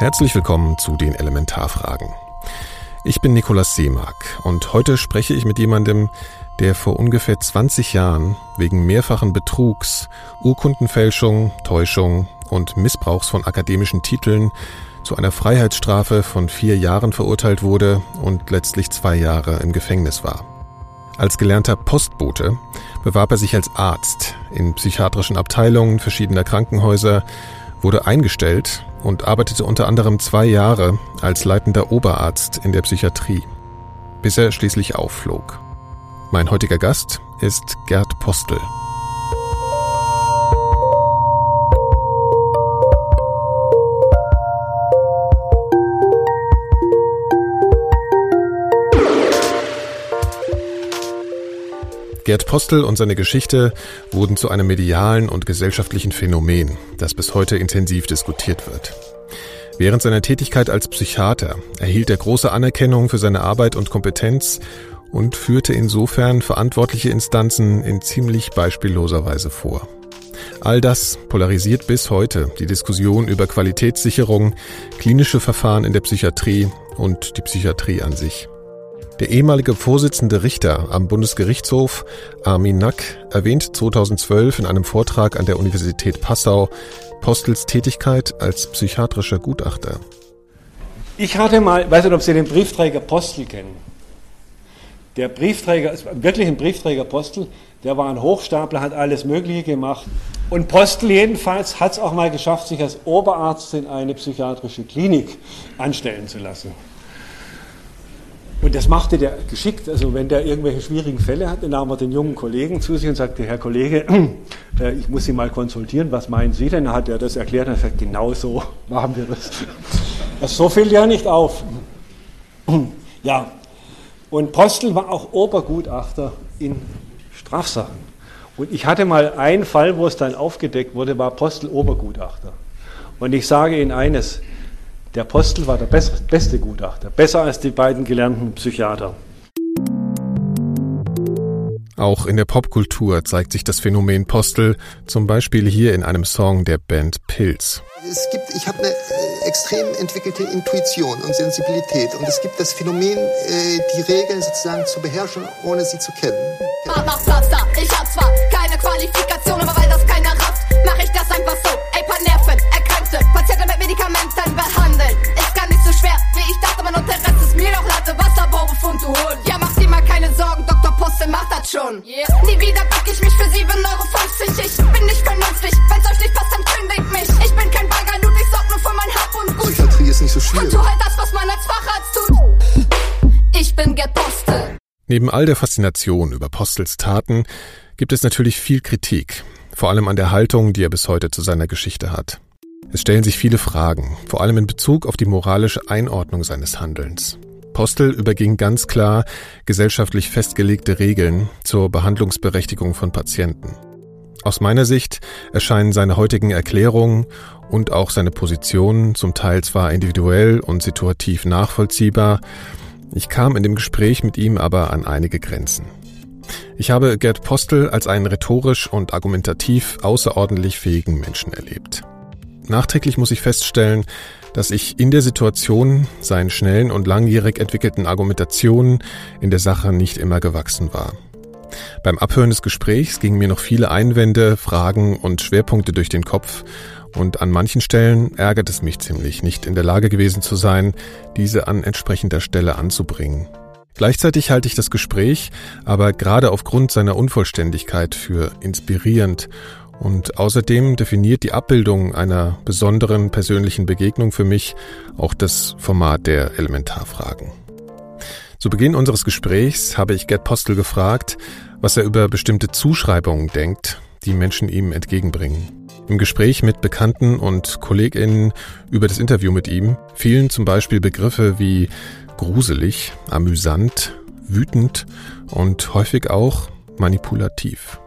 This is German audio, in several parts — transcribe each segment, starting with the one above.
Herzlich willkommen zu den Elementarfragen. Ich bin Nikolaus Seemark und heute spreche ich mit jemandem, der vor ungefähr 20 Jahren wegen mehrfachen Betrugs, Urkundenfälschung, Täuschung und Missbrauchs von akademischen Titeln zu einer Freiheitsstrafe von vier Jahren verurteilt wurde und letztlich zwei Jahre im Gefängnis war. Als gelernter Postbote bewarb er sich als Arzt in psychiatrischen Abteilungen verschiedener Krankenhäuser, wurde eingestellt und arbeitete unter anderem zwei Jahre als leitender Oberarzt in der Psychiatrie, bis er schließlich aufflog. Mein heutiger Gast ist Gerd Postel. Gerd Postel und seine Geschichte wurden zu einem medialen und gesellschaftlichen Phänomen, das bis heute intensiv diskutiert wird. Während seiner Tätigkeit als Psychiater erhielt er große Anerkennung für seine Arbeit und Kompetenz und führte insofern verantwortliche Instanzen in ziemlich beispielloser Weise vor. All das polarisiert bis heute die Diskussion über Qualitätssicherung, klinische Verfahren in der Psychiatrie und die Psychiatrie an sich. Der ehemalige Vorsitzende Richter am Bundesgerichtshof, Armin Nack, erwähnt 2012 in einem Vortrag an der Universität Passau Postels Tätigkeit als psychiatrischer Gutachter. Ich hatte mal, weiß nicht, ob Sie den Briefträger Postel kennen. Der Briefträger, wirklich ein Briefträger Postel, der war ein Hochstapler, hat alles Mögliche gemacht. Und Postel jedenfalls hat es auch mal geschafft, sich als Oberarzt in eine psychiatrische Klinik anstellen zu lassen. Und das machte der geschickt. Also wenn der irgendwelche schwierigen Fälle hatte, nahm er den jungen Kollegen zu sich und sagte, Herr Kollege, äh, ich muss Sie mal konsultieren, was meinen Sie denn? Dann hat er das erklärt und gesagt, genau so machen wir das. das so fiel ja nicht auf. ja, und Postel war auch Obergutachter in Strafsachen. Und ich hatte mal einen Fall, wo es dann aufgedeckt wurde, war Postel Obergutachter. Und ich sage Ihnen eines, der Apostel war der beste Gutachter, besser als die beiden gelernten Psychiater. Auch in der Popkultur zeigt sich das Phänomen Postel, zum Beispiel hier in einem Song der Band Pilz. Es gibt, ich habe eine äh, extrem entwickelte Intuition und Sensibilität und es gibt das Phänomen, äh, die Regeln sozusagen zu beherrschen, ohne sie zu kennen. Mach Pflaster, ich hab zwar keine Qualifikation, aber weil das keiner rafft, mach ich das einfach so. Ey, paar Medikamenten behandeln. Ist gar nicht so schwer, wie ich dachte, man und der Rest ist mir doch Latte, Wasserbaubefund, du Hund. Ja, mach dir mal keine Sorgen, Dr. Puste macht das schon. Yeah. Nie wieder pack ich mich für 7,50 Euro. Ich bin nicht vernünftig, wenn's euch nicht passt, dann kündigt mich. Ich bin kein Bagger, Ludwig sorgt nur für mein Hab und Gut. Psychiatrie ist nicht so schwierig. Und tu halt das, was man als Facharzt tut. Ich bin Gerd Postel. Neben all der Faszination über Postels Taten gibt es natürlich viel Kritik, vor allem an der Haltung, die er bis heute zu seiner Geschichte hat. Es stellen sich viele Fragen, vor allem in Bezug auf die moralische Einordnung seines Handelns. Postel überging ganz klar gesellschaftlich festgelegte Regeln zur Behandlungsberechtigung von Patienten. Aus meiner Sicht erscheinen seine heutigen Erklärungen und auch seine Positionen zum Teil zwar individuell und situativ nachvollziehbar, ich kam in dem Gespräch mit ihm aber an einige Grenzen. Ich habe Gerd Postel als einen rhetorisch und argumentativ außerordentlich fähigen Menschen erlebt. Nachträglich muss ich feststellen, dass ich in der Situation seinen schnellen und langjährig entwickelten Argumentationen in der Sache nicht immer gewachsen war. Beim Abhören des Gesprächs gingen mir noch viele Einwände, Fragen und Schwerpunkte durch den Kopf und an manchen Stellen ärgert es mich ziemlich, nicht in der Lage gewesen zu sein, diese an entsprechender Stelle anzubringen. Gleichzeitig halte ich das Gespräch aber gerade aufgrund seiner Unvollständigkeit für inspirierend und außerdem definiert die Abbildung einer besonderen persönlichen Begegnung für mich auch das Format der Elementarfragen. Zu Beginn unseres Gesprächs habe ich Gerd Postel gefragt, was er über bestimmte Zuschreibungen denkt, die Menschen ihm entgegenbringen. Im Gespräch mit Bekannten und KollegInnen über das Interview mit ihm fielen zum Beispiel Begriffe wie gruselig, amüsant, wütend und häufig auch manipulativ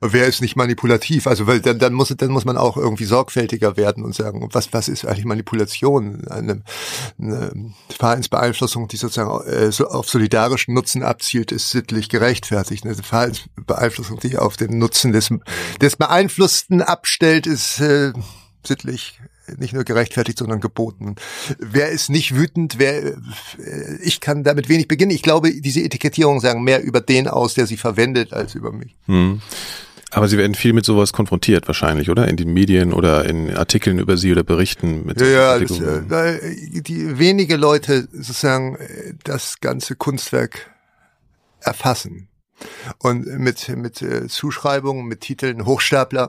wer ist nicht manipulativ? Also weil dann, dann muss dann muss man auch irgendwie sorgfältiger werden und sagen, was was ist eigentlich Manipulation? Eine, eine Verhaltensbeeinflussung, die sozusagen äh, so auf solidarischen Nutzen abzielt, ist sittlich gerechtfertigt. Eine Verhaltensbeeinflussung, die auf den Nutzen des des Beeinflussten abstellt, ist äh, sittlich nicht nur gerechtfertigt, sondern geboten. Wer ist nicht wütend? Wer, ich kann damit wenig beginnen. Ich glaube, diese Etikettierungen sagen mehr über den aus, der sie verwendet, als über mich. Hm. Aber Sie werden viel mit sowas konfrontiert wahrscheinlich, oder? In den Medien oder in Artikeln über Sie oder Berichten mit Ja, das, äh, die wenige Leute sozusagen äh, das ganze Kunstwerk erfassen. Und mit, mit äh, Zuschreibungen, mit Titeln Hochstapler,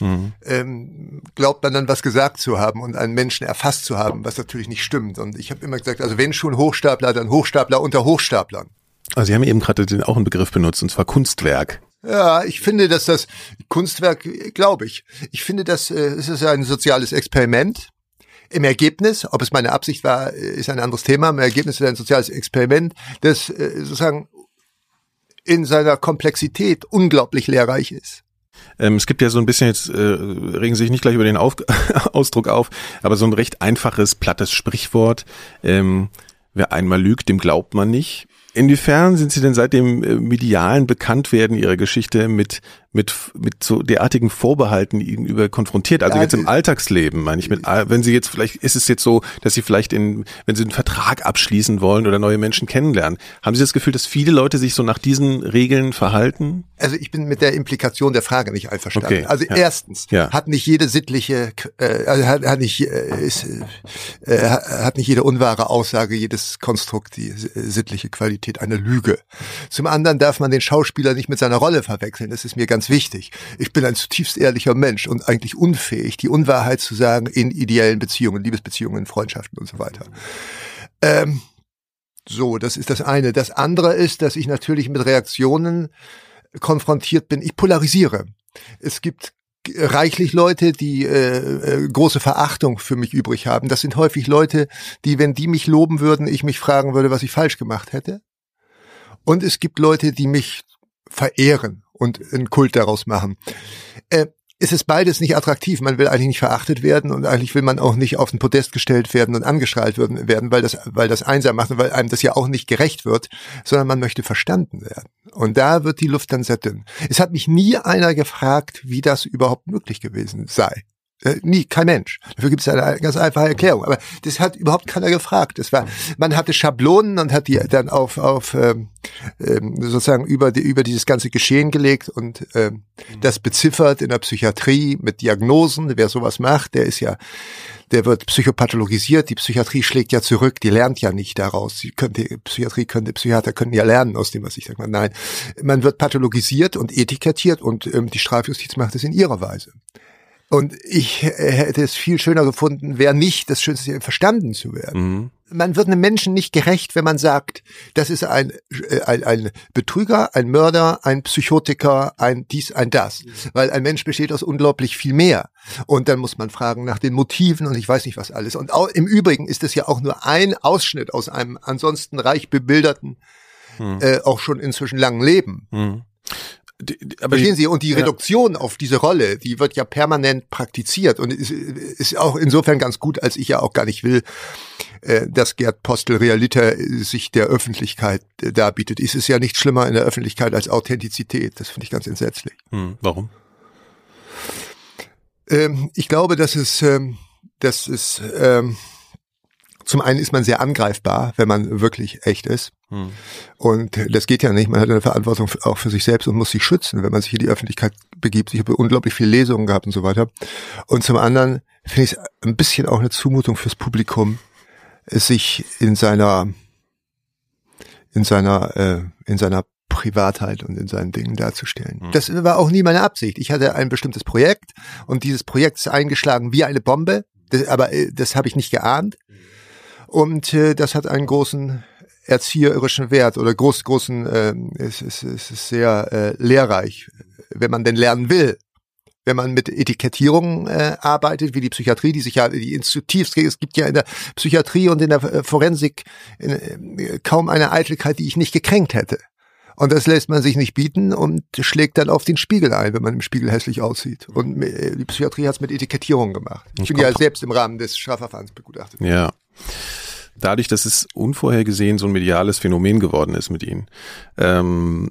mhm. ähm, glaubt man dann was gesagt zu haben und einen Menschen erfasst zu haben, was natürlich nicht stimmt. Und ich habe immer gesagt, also wenn schon Hochstapler, dann Hochstapler unter Hochstaplern. Also Sie haben eben gerade auch einen Begriff benutzt, und zwar Kunstwerk. Ja, ich finde, dass das Kunstwerk, glaube ich, ich finde, dass äh, es ist ein soziales Experiment. Im Ergebnis, ob es meine Absicht war, äh, ist ein anderes Thema. Im Ergebnis ist ein soziales Experiment, das äh, sozusagen in seiner Komplexität unglaublich lehrreich ist. Ähm, es gibt ja so ein bisschen, jetzt äh, regen Sie sich nicht gleich über den auf Ausdruck auf, aber so ein recht einfaches, plattes Sprichwort. Ähm, wer einmal lügt, dem glaubt man nicht. Inwiefern sind Sie denn seit dem äh, medialen Bekanntwerden Ihrer Geschichte mit mit, mit so derartigen Vorbehalten gegenüber konfrontiert? Also ja, jetzt im Alltagsleben, meine ich, mit, wenn Sie jetzt vielleicht, ist es jetzt so, dass Sie vielleicht in, wenn Sie einen Vertrag abschließen wollen oder neue Menschen kennenlernen, haben Sie das Gefühl, dass viele Leute sich so nach diesen Regeln verhalten? Also ich bin mit der Implikation der Frage nicht einverstanden. Okay, also ja. erstens ja. hat nicht jede sittliche, äh, also hat, hat nicht äh, ist, äh, hat nicht jede unwahre Aussage, jedes Konstrukt die sittliche Qualität einer Lüge. Zum anderen darf man den Schauspieler nicht mit seiner Rolle verwechseln. Das ist mir ganz ganz wichtig. Ich bin ein zutiefst ehrlicher Mensch und eigentlich unfähig, die Unwahrheit zu sagen in ideellen Beziehungen, Liebesbeziehungen, Freundschaften und so weiter. Ähm, so, das ist das eine. Das andere ist, dass ich natürlich mit Reaktionen konfrontiert bin. Ich polarisiere. Es gibt reichlich Leute, die äh, äh, große Verachtung für mich übrig haben. Das sind häufig Leute, die, wenn die mich loben würden, ich mich fragen würde, was ich falsch gemacht hätte. Und es gibt Leute, die mich verehren und einen Kult daraus machen. Äh, es ist beides nicht attraktiv. Man will eigentlich nicht verachtet werden und eigentlich will man auch nicht auf den Podest gestellt werden und angestrahlt werden, weil das, weil das einsam macht und weil einem das ja auch nicht gerecht wird, sondern man möchte verstanden werden. Und da wird die Luft dann sehr dünn. Es hat mich nie einer gefragt, wie das überhaupt möglich gewesen sei. Äh, nie, kein Mensch. Dafür gibt es eine ganz einfache Erklärung. Aber das hat überhaupt keiner gefragt. Das war, man hatte Schablonen und hat die dann auf, auf ähm, ähm, sozusagen über, die, über dieses ganze Geschehen gelegt und ähm, das beziffert in der Psychiatrie mit Diagnosen. Wer sowas macht, der ist ja, der wird psychopathologisiert. Die Psychiatrie schlägt ja zurück, die lernt ja nicht daraus. Sie könnte, Psychiatrie könnte, Psychiater können ja lernen aus dem, was ich sage. Nein, man wird pathologisiert und etikettiert und ähm, die Strafjustiz macht es in ihrer Weise. Und ich hätte es viel schöner gefunden, wäre nicht das Schönste, verstanden zu werden. Mhm. Man wird einem Menschen nicht gerecht, wenn man sagt, das ist ein, äh, ein, ein Betrüger, ein Mörder, ein Psychotiker, ein dies, ein das. Weil ein Mensch besteht aus unglaublich viel mehr. Und dann muss man fragen nach den Motiven und ich weiß nicht was alles. Und auch, im Übrigen ist es ja auch nur ein Ausschnitt aus einem ansonsten reich bebilderten, mhm. äh, auch schon inzwischen langen Leben. Aber Verstehen Sie? Und die Reduktion ja. auf diese Rolle, die wird ja permanent praktiziert und ist, ist auch insofern ganz gut, als ich ja auch gar nicht will, äh, dass Gerd Postel Realiter sich der Öffentlichkeit äh, darbietet. Es ist ja nicht schlimmer in der Öffentlichkeit als Authentizität. Das finde ich ganz entsetzlich. Hm, warum? Ähm, ich glaube, dass es, ähm, dass es ähm, zum einen ist man sehr angreifbar, wenn man wirklich echt ist. Hm. Und das geht ja nicht. Man hat eine Verantwortung auch für sich selbst und muss sich schützen, wenn man sich in die Öffentlichkeit begibt. Ich habe unglaublich viele Lesungen gehabt und so weiter. Und zum anderen finde ich es ein bisschen auch eine Zumutung fürs Publikum, sich in seiner in seiner äh, in seiner Privatheit und in seinen Dingen darzustellen. Hm. Das war auch nie meine Absicht. Ich hatte ein bestimmtes Projekt und dieses Projekt ist eingeschlagen wie eine Bombe. Das, aber äh, das habe ich nicht geahnt. Und äh, das hat einen großen erzieherischen Wert oder groß, großen, äh, es, es, es ist sehr äh, lehrreich, wenn man denn lernen will. Wenn man mit Etikettierungen äh, arbeitet, wie die Psychiatrie, die sich ja die institutiv, es gibt ja in der Psychiatrie und in der äh, Forensik in, äh, kaum eine Eitelkeit, die ich nicht gekränkt hätte. Und das lässt man sich nicht bieten und schlägt dann auf den Spiegel ein, wenn man im Spiegel hässlich aussieht. Und äh, die Psychiatrie hat es mit Etikettierungen gemacht. Ich, ich bin ja selbst im Rahmen des Strafverfahrens begutachtet. Ja dadurch, dass es unvorhergesehen so ein mediales Phänomen geworden ist mit Ihnen, ähm,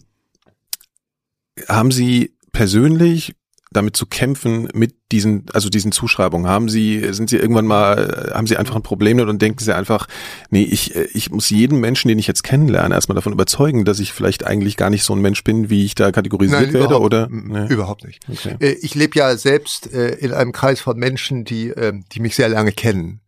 haben Sie persönlich damit zu kämpfen mit diesen, also diesen Zuschreibungen? Haben Sie, sind Sie irgendwann mal, haben Sie einfach ein Problem damit und denken Sie einfach, nee, ich, ich muss jeden Menschen, den ich jetzt kennenlerne, erstmal davon überzeugen, dass ich vielleicht eigentlich gar nicht so ein Mensch bin, wie ich da kategorisiert Nein, werde, oder? Nee. Überhaupt nicht. Okay. Äh, ich lebe ja selbst äh, in einem Kreis von Menschen, die, ähm, die mich sehr lange kennen.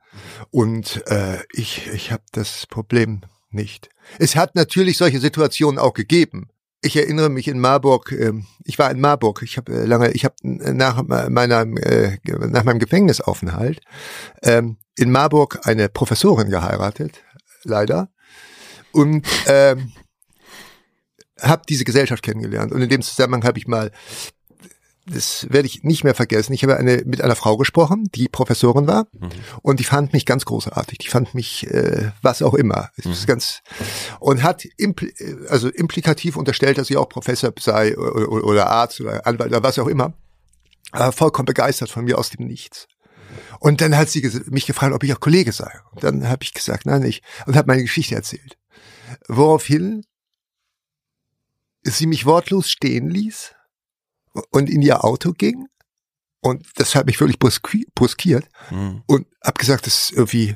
Und äh, ich, ich habe das Problem nicht. Es hat natürlich solche Situationen auch gegeben ich erinnere mich in Marburg, ähm, ich war in Marburg, ich habe äh, lange, ich habe nach meiner äh, nach meinem Gefängnisaufenthalt ähm, in Marburg eine Professorin geheiratet, leider, und ähm, habe diese Gesellschaft kennengelernt. Und in dem Zusammenhang habe ich mal das werde ich nicht mehr vergessen. Ich habe eine, mit einer Frau gesprochen, die Professorin war, mhm. und die fand mich ganz großartig. Die fand mich, äh, was auch immer, mhm. ist ganz und hat impl also implikativ unterstellt, dass sie auch Professor sei oder, oder Arzt oder Anwalt oder was auch immer. Aber vollkommen begeistert von mir aus dem Nichts. Und dann hat sie mich gefragt, ob ich auch Kollege sei. Und dann habe ich gesagt, nein, nicht. Und habe meine Geschichte erzählt. Woraufhin sie mich wortlos stehen ließ und in ihr Auto ging. Und das hat mich wirklich bruskiert mhm. und hab gesagt, das ist irgendwie,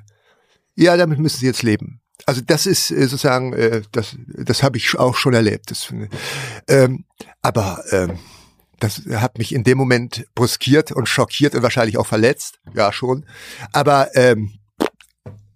ja, damit müssen sie jetzt leben. Also das ist äh, sozusagen, äh, das, das habe ich auch schon erlebt. Das, ähm, aber ähm, das hat mich in dem Moment bruskiert und schockiert und wahrscheinlich auch verletzt. Ja, schon. Aber ähm,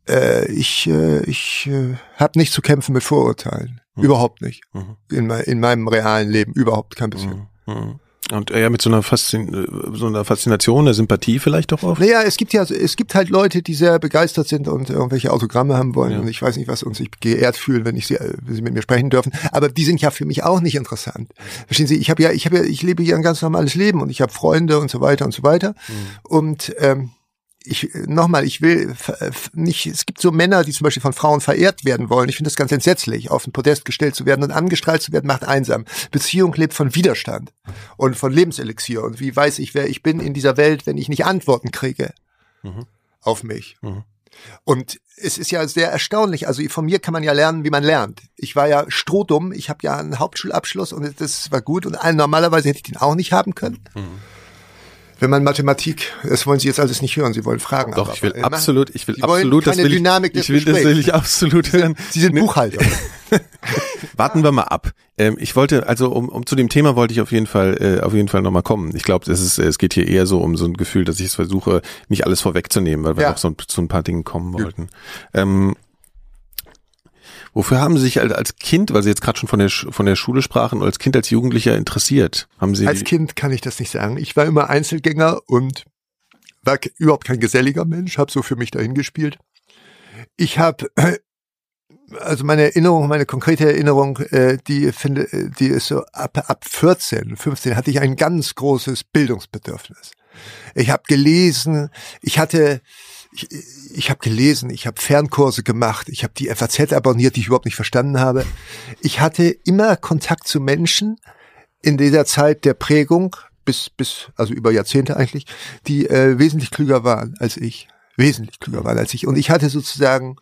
äh, ich, äh, ich äh, habe nicht zu kämpfen mit Vorurteilen. Mhm. Überhaupt nicht. Mhm. In, in meinem realen Leben überhaupt kein bisschen. Mhm. Und eher mit so einer, Faszin so einer Faszination, einer Sympathie vielleicht doch auch? Naja, es gibt ja, es gibt halt Leute, die sehr begeistert sind und irgendwelche Autogramme haben wollen. Ja. Und ich weiß nicht was und sich geehrt fühlen, wenn ich sie, wenn sie mit mir sprechen dürfen. Aber die sind ja für mich auch nicht interessant. Verstehen Sie? Ich habe ja, ich habe ja, ich lebe hier ein ganz normales Leben und ich habe Freunde und so weiter und so weiter. Mhm. Und ähm, ich nochmal, ich will nicht, es gibt so Männer, die zum Beispiel von Frauen verehrt werden wollen. Ich finde das ganz entsetzlich, auf ein Podest gestellt zu werden und angestrahlt zu werden, macht einsam. Beziehung lebt von Widerstand und von Lebenselixier. Und wie weiß ich, wer ich bin in dieser Welt, wenn ich nicht Antworten kriege mhm. auf mich? Mhm. Und es ist ja sehr erstaunlich. Also von mir kann man ja lernen, wie man lernt. Ich war ja strohdumm. Ich habe ja einen Hauptschulabschluss und das war gut. Und normalerweise hätte ich den auch nicht haben können. Mhm wenn man Mathematik, das wollen Sie jetzt alles nicht hören, Sie wollen Fragen. Doch, aber, ich will aber, absolut, ich will Sie absolut, das will Dynamik ich, ich will das will ich absolut hören. Sie sind Buchhalter. Warten wir mal ab. Ähm, ich wollte, also um, um zu dem Thema wollte ich auf jeden Fall, äh, auf jeden Fall nochmal kommen. Ich glaube, es ist, es geht hier eher so um so ein Gefühl, dass ich es versuche, nicht alles vorwegzunehmen, weil wir ja. auch so, zu ein paar Dingen kommen wollten. Ähm, Wofür haben Sie sich als Kind, weil Sie jetzt gerade schon von der, von der Schule sprachen, als Kind, als Jugendlicher interessiert? Haben Sie als Kind kann ich das nicht sagen. Ich war immer Einzelgänger und war überhaupt kein geselliger Mensch, habe so für mich dahin gespielt. Ich habe also meine Erinnerung, meine konkrete Erinnerung, äh, die finde, die ist so ab ab 14, 15 hatte ich ein ganz großes Bildungsbedürfnis. Ich habe gelesen, ich hatte ich, ich habe gelesen, ich habe Fernkurse gemacht, ich habe die FAZ abonniert, die ich überhaupt nicht verstanden habe. Ich hatte immer Kontakt zu Menschen in dieser Zeit der Prägung, bis, bis, also über Jahrzehnte eigentlich, die äh, wesentlich klüger waren als ich. Wesentlich klüger waren als ich. Und ich hatte sozusagen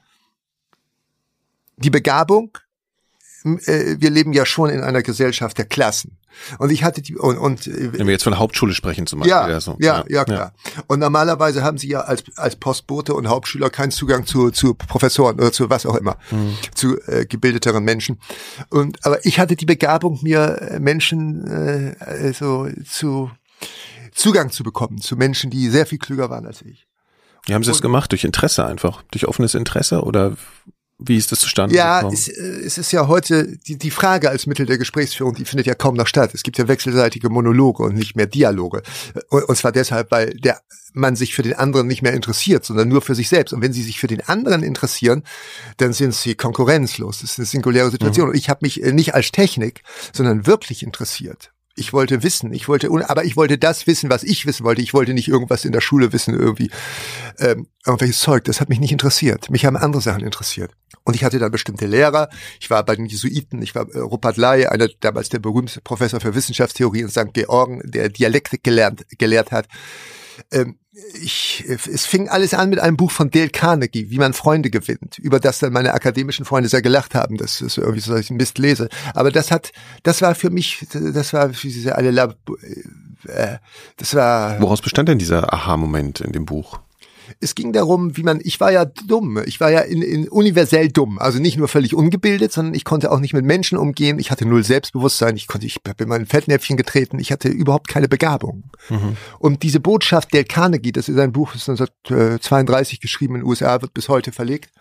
die Begabung, äh, wir leben ja schon in einer Gesellschaft der Klassen. Und ich hatte die und, und äh, wenn wir jetzt von der Hauptschule sprechen zum Beispiel. Ja, ja, so. ja, ja, klar. Ja. Und normalerweise haben sie ja als als Postbote und Hauptschüler keinen Zugang zu zu Professoren oder zu was auch immer, mhm. zu äh, gebildeteren Menschen. Und aber ich hatte die Begabung, mir äh, Menschen äh, so zu Zugang zu bekommen zu Menschen, die sehr viel klüger waren als ich. Wie haben Sie das gemacht? Durch Interesse einfach? Durch offenes Interesse oder wie ist das zustande ja, gekommen? Ja, es, äh, es, ist ja heute die, die Frage als Mittel der Gesprächsführung, die findet ja kaum noch statt. Es gibt ja wechselseitige Monologe und nicht mehr Dialoge. Und, und zwar deshalb, weil der man sich für den anderen nicht mehr interessiert, sondern nur für sich selbst. Und wenn sie sich für den anderen interessieren, dann sind sie konkurrenzlos. Das ist eine singuläre Situation. Mhm. Und ich habe mich äh, nicht als Technik, sondern wirklich interessiert. Ich wollte wissen, ich wollte, aber ich wollte das wissen, was ich wissen wollte. Ich wollte nicht irgendwas in der Schule wissen, irgendwie ähm, irgendwelches Zeug. Das hat mich nicht interessiert. Mich haben andere Sachen interessiert. Und ich hatte dann bestimmte Lehrer. Ich war bei den Jesuiten. Ich war äh, Rupert Ley, einer damals der berühmte Professor für Wissenschaftstheorie in St. Georgen, der Dialektik gelernt, gelehrt hat. Ähm, ich, es fing alles an mit einem Buch von Dale Carnegie, wie man Freunde gewinnt, über das dann meine akademischen Freunde sehr gelacht haben, dass das irgendwie so ich Mist lese. Aber das hat, das war für mich, das war für diese alle, äh, das war. Woraus bestand denn dieser Aha-Moment in dem Buch? Es ging darum, wie man, ich war ja dumm, ich war ja in, in universell dumm, also nicht nur völlig ungebildet, sondern ich konnte auch nicht mit Menschen umgehen, ich hatte null Selbstbewusstsein, ich konnte, ich bin in mein Fettnäpfchen getreten, ich hatte überhaupt keine Begabung. Mhm. Und diese Botschaft der Carnegie, das ist ein Buch, das ist 1932 geschrieben in den USA, wird bis heute verlegt.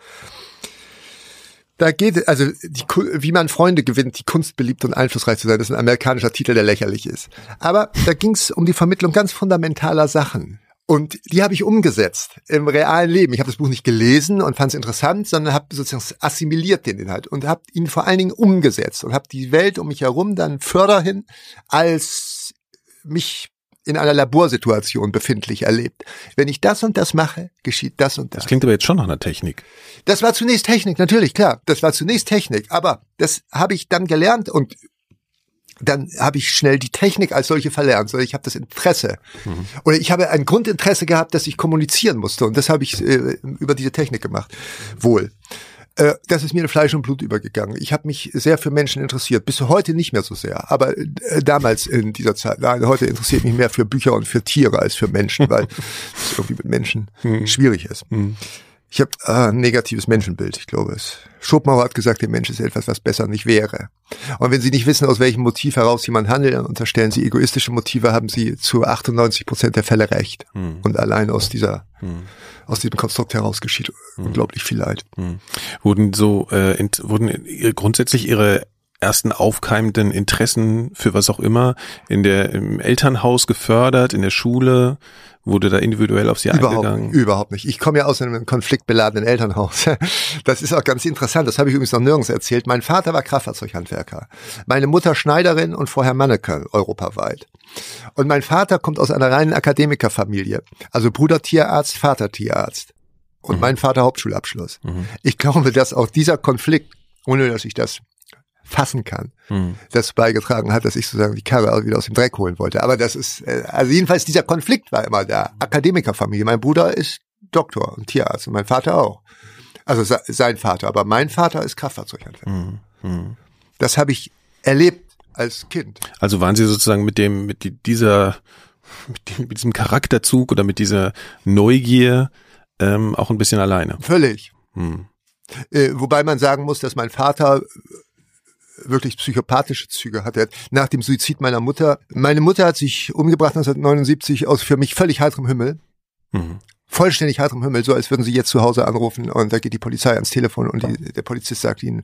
Da geht also die, wie man Freunde gewinnt, die Kunst beliebt und einflussreich zu sein. Das ist ein amerikanischer Titel, der lächerlich ist. Aber da ging es um die Vermittlung ganz fundamentaler Sachen. Und die habe ich umgesetzt im realen Leben. Ich habe das Buch nicht gelesen und fand es interessant, sondern habe sozusagen assimiliert den Inhalt und habe ihn vor allen Dingen umgesetzt und habe die Welt um mich herum dann förderhin als mich in einer Laborsituation befindlich erlebt. Wenn ich das und das mache, geschieht das und das. Das klingt aber jetzt schon nach einer Technik. Das war zunächst Technik, natürlich, klar. Das war zunächst Technik, aber das habe ich dann gelernt und dann habe ich schnell die Technik als solche verlernt, sondern ich habe das Interesse. Mhm. Oder ich habe ein Grundinteresse gehabt, dass ich kommunizieren musste und das habe ich äh, über diese Technik gemacht. Wohl. Äh, das ist mir in Fleisch und Blut übergegangen. Ich habe mich sehr für Menschen interessiert, bis heute nicht mehr so sehr, aber äh, damals in dieser Zeit. Nein, heute interessiert mich mehr für Bücher und für Tiere als für Menschen, weil es irgendwie mit Menschen mhm. schwierig ist. Mhm. Ich habe äh, ein negatives Menschenbild, ich glaube es. Schopenhauer hat gesagt, der Mensch ist etwas, was besser nicht wäre. Und wenn Sie nicht wissen, aus welchem Motiv heraus jemand handelt, dann unterstellen Sie egoistische Motive, haben Sie zu 98 Prozent der Fälle recht. Hm. Und allein aus dieser, hm. aus diesem Konstrukt heraus geschieht hm. unglaublich viel Leid. Hm. Wurden so, äh, in, wurden grundsätzlich Ihre ersten aufkeimenden Interessen für was auch immer in der im Elternhaus gefördert, in der Schule? Wurde da individuell auf sie überhaupt, eingegangen? Überhaupt nicht. Ich komme ja aus einem konfliktbeladenen Elternhaus. Das ist auch ganz interessant. Das habe ich übrigens noch nirgends erzählt. Mein Vater war Kraftfahrzeughandwerker. Meine Mutter Schneiderin und vorher Manneke europaweit. Und mein Vater kommt aus einer reinen Akademikerfamilie. Also Bruder Tierarzt, Vater Tierarzt. Und mhm. mein Vater Hauptschulabschluss. Mhm. Ich glaube, dass auch dieser Konflikt, ohne dass ich das fassen kann, hm. das beigetragen hat, dass ich sozusagen die Karre wieder aus dem Dreck holen wollte. Aber das ist, äh, also jedenfalls dieser Konflikt war immer da. Akademikerfamilie. Mein Bruder ist Doktor und Tierarzt und mein Vater auch. Also sein Vater, aber mein Vater ist Kraftfahrzeughandwerker. Hm. Hm. Das habe ich erlebt als Kind. Also waren Sie sozusagen mit dem, mit dieser, mit, diesem Charakterzug oder mit dieser Neugier ähm, auch ein bisschen alleine? Völlig. Hm. Äh, wobei man sagen muss, dass mein Vater wirklich psychopathische Züge hatte. Nach dem Suizid meiner Mutter. Meine Mutter hat sich umgebracht 1979 aus für mich völlig heiterem Himmel. Mhm. Vollständig heiterem Himmel, so als würden sie jetzt zu Hause anrufen und da geht die Polizei ans Telefon und die, der Polizist sagt ihnen,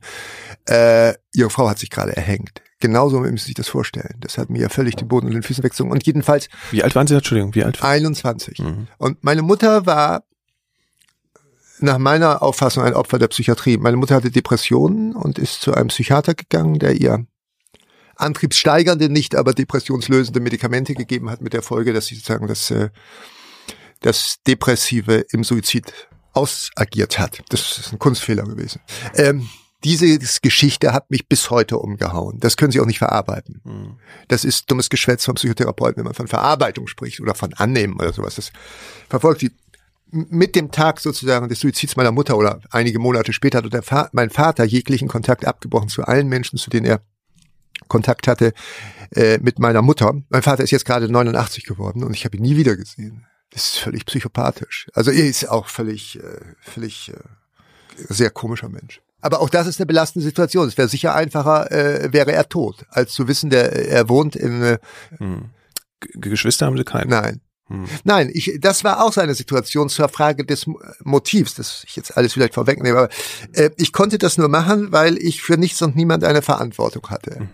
äh, ihre Frau hat sich gerade erhängt. Genauso müssen Sie sich das vorstellen. Das hat mir ja völlig den Boden und den Füßen weggezogen. Und jedenfalls. Wie alt waren Sie? Entschuldigung, wie alt? 21. Mhm. Und meine Mutter war nach meiner Auffassung ein Opfer der Psychiatrie. Meine Mutter hatte Depressionen und ist zu einem Psychiater gegangen, der ihr antriebssteigernde, nicht aber depressionslösende Medikamente gegeben hat, mit der Folge, dass sie sozusagen das, äh, das Depressive im Suizid ausagiert hat. Das ist ein Kunstfehler gewesen. Ähm, diese Geschichte hat mich bis heute umgehauen. Das können Sie auch nicht verarbeiten. Hm. Das ist dummes Geschwätz vom Psychotherapeuten, wenn man von Verarbeitung spricht oder von Annehmen oder sowas. Das verfolgt die mit dem Tag sozusagen des Suizids meiner Mutter oder einige Monate später hat der Fa mein Vater jeglichen Kontakt abgebrochen zu allen Menschen, zu denen er Kontakt hatte äh, mit meiner Mutter. Mein Vater ist jetzt gerade 89 geworden und ich habe ihn nie wieder gesehen. Das ist völlig psychopathisch. Also er ist auch völlig, äh, völlig äh, sehr komischer Mensch. Aber auch das ist eine belastende Situation. Es wäre sicher einfacher, äh, wäre er tot, als zu wissen, der er wohnt in. Äh, hm. Geschwister haben Sie keinen? Nein. Hm. Nein, ich, das war auch so eine Situation zur Frage des Motivs, das ich jetzt alles vielleicht vorwegnehme, aber äh, ich konnte das nur machen, weil ich für nichts und niemand eine Verantwortung hatte. Mhm.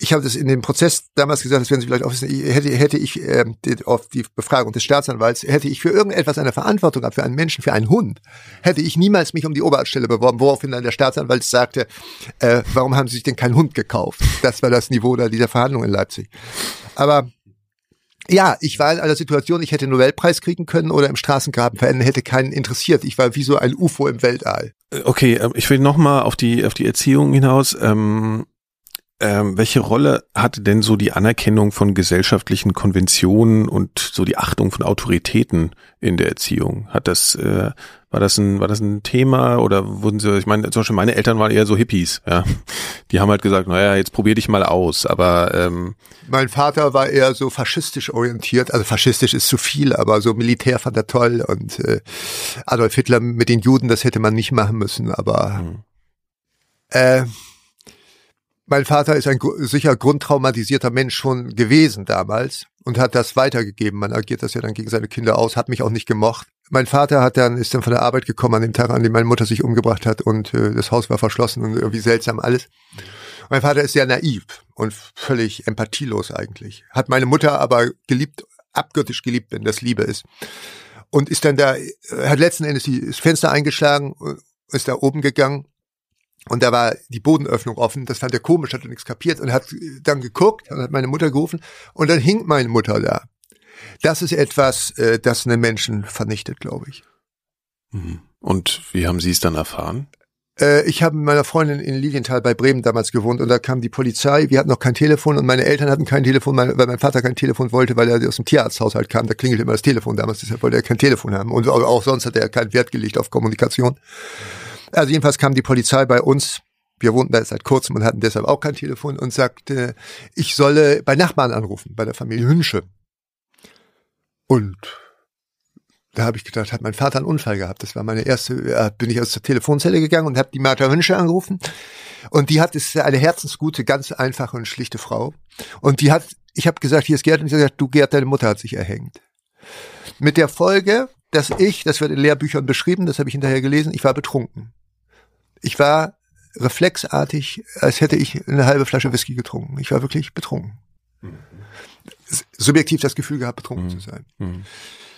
Ich habe das in dem Prozess damals gesagt, das werden Sie vielleicht auch wissen, hätte, hätte ich äh, auf die Befragung des Staatsanwalts, hätte ich für irgendetwas eine Verantwortung gehabt, für einen Menschen, für einen Hund, hätte ich niemals mich um die Oberarztstelle beworben, woraufhin dann der Staatsanwalt sagte, äh, warum haben Sie sich denn keinen Hund gekauft? Das war das Niveau da dieser Verhandlung in Leipzig. Aber ja, ich war in einer Situation, ich hätte einen Nobelpreis kriegen können oder im Straßengraben verenden, hätte keinen interessiert. Ich war wie so ein UFO im Weltall. Äh, okay, ähm, ich will nochmal auf die, auf die Erziehung hinaus. Ähm, Ähm, welche Rolle hatte denn so die Anerkennung von gesellschaftlichen Konventionen und so die Achtung von Autoritäten in der Erziehung? Hat das, äh, war das ein, war das ein Thema oder wurden sie, ich meine, zum Beispiel meine Eltern waren eher so Hippies, ja. Die haben halt gesagt, naja, jetzt probier dich mal aus, aber ähm, Mein Vater war eher so faschistisch orientiert, also faschistisch ist zu viel, aber so Militär fand er toll und äh, Adolf Hitler mit den Juden, das hätte man nicht machen müssen, aber Hm. äh, mein Vater ist ein sicher grundtraumatisierter Mensch schon gewesen damals und hat das weitergegeben. Man agiert das ja dann gegen seine Kinder aus, hat mich auch nicht gemocht. Mein Vater hat dann, ist dann von der Arbeit gekommen an dem Tag, an dem meine Mutter sich umgebracht hat und äh, das Haus war verschlossen und irgendwie seltsam alles. Mein Vater ist sehr naiv und völlig empathielos eigentlich. Hat meine Mutter aber geliebt, abgöttisch geliebt, wenn das Liebe ist. Und ist dann da, äh, hat letzten Endes das Fenster eingeschlagen, äh, ist da oben gegangen und da war die Bodenöffnung offen. Das fand er komisch, hat er nichts kapiert und hat dann geguckt und hat meine Mutter gerufen und dann hing meine Mutter da. Das ist etwas, äh, das einen Menschen vernichtet, glaube ich. mhm. und wie haben Sie es dann erfahren? Äh, ich habe mit meiner Freundin in Lilienthal bei Bremen damals gewohnt und da kam die Polizei. Wir hatten noch kein Telefon und meine Eltern hatten kein Telefon, weil mein Vater kein Telefon wollte, weil er aus dem Tierarzthaushalt kam. Da klingelte immer das Telefon damals, deshalb wollte er kein Telefon haben. Und auch auch sonst hat er keinen Wert gelegt auf Kommunikation. Also jedenfalls kam die Polizei bei uns. Wir wohnten da seit kurzem und hatten deshalb auch kein Telefon und sagte, ich solle bei Nachbarn anrufen, bei der Familie Hünsche. Und da habe ich gedacht, hat mein Vater einen Unfall gehabt. Das war meine erste, äh, bin ich aus der Telefonzelle gegangen und habe die Martha Hünsche angerufen. Und die hat, ist eine herzensgute, ganz einfache und schlichte Frau. Und die hat, ich habe gesagt, hier ist Gerd, und sie hat gesagt, du Gerd, deine Mutter hat sich erhängt. Mit der Folge, dass ich, das wird in Lehrbüchern beschrieben, das habe ich hinterher gelesen, ich war betrunken. Ich war reflexartig, als hätte ich eine halbe Flasche Whisky getrunken. Ich war wirklich betrunken. Subjektiv das Gefühl gehabt, betrunken zu sein.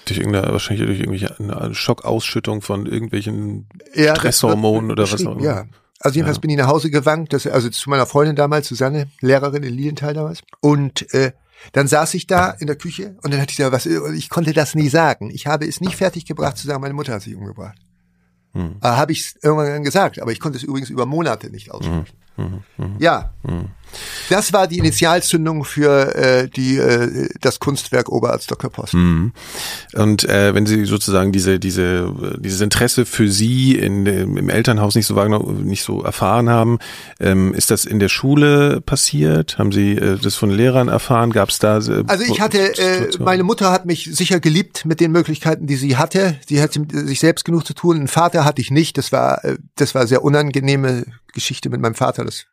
Durch irgendeine, wahrscheinlich durch irgendwelche eine Schockausschüttung von irgendwelchen Ja, Stresshormonen oder was auch immer. Ja. Also jedenfalls Ja. bin ich nach Hause gewankt, das, also zu meiner Freundin damals, Susanne, Lehrerin in Lilienthal damals. Und äh, dann saß ich da in der Küche und dann hatte ich da was, ich konnte das nie sagen. Ich habe es nie fertiggebracht zu sagen, meine Mutter hat sich umgebracht. Hm. Äh, habe ich es irgendwann gesagt, aber ich konnte es übrigens über Monate nicht aussprechen. Hm, Ja, das war die Initialzündung für äh, die äh, das Kunstwerk Oberarzt Dr. Post. Mhm. Und äh, wenn Sie sozusagen diese diese dieses Interesse für Sie in im Elternhaus nicht so wahrgenommen, nicht so erfahren haben, ähm, ist das in der Schule passiert? Haben Sie äh, das von Lehrern erfahren? Gab es da? Äh, Also ich hatte, äh, meine Mutter hat mich sicher geliebt mit den Möglichkeiten, die sie hatte. Sie hatte sich selbst genug zu tun. Einen Vater hatte ich nicht. Das war, äh, das war sehr unangenehme Geschichte mit meinem Vater. Das,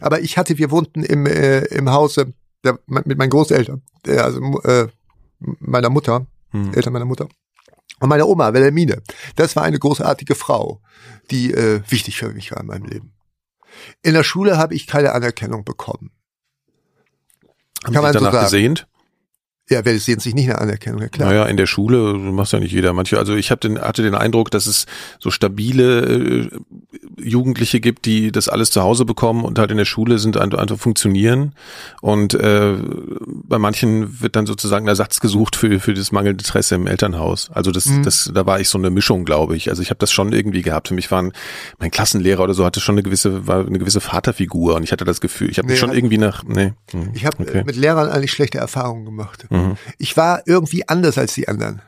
aber ich hatte, wir wohnten im äh, im Hause der, mit meinen Großeltern, der, also äh, meiner Mutter, Hm. Eltern meiner Mutter. Und meine Oma, Wilhelmine, das war eine großartige Frau, die äh, wichtig für mich war in meinem Leben. In der Schule habe ich keine Anerkennung bekommen. Haben kann Sie man so danach sagen. gesehnt? Ja, wer sehen sich nicht eine Anerkennung, ja klar. Naja, in der Schule macht ja nicht jeder. Manche, also ich hab den, hatte den Eindruck, dass es so stabile äh, Jugendliche gibt, die das alles zu Hause bekommen und halt in der Schule sind einfach, funktionieren. Und äh, bei manchen wird dann sozusagen ein Ersatz gesucht für für das mangelnde Interesse im Elternhaus. Also das, Mhm. das, da war ich so eine Mischung, glaube ich. Also ich habe das schon irgendwie gehabt. Für mich waren mein Klassenlehrer oder so hatte schon eine gewisse, war eine gewisse Vaterfigur und ich hatte das Gefühl, ich habe Nee, mich schon irgendwie nach, nee. hm, Ich habe okay. mit Lehrern eigentlich schlechte Erfahrungen gemacht. Mhm. Ich war irgendwie anders als die anderen.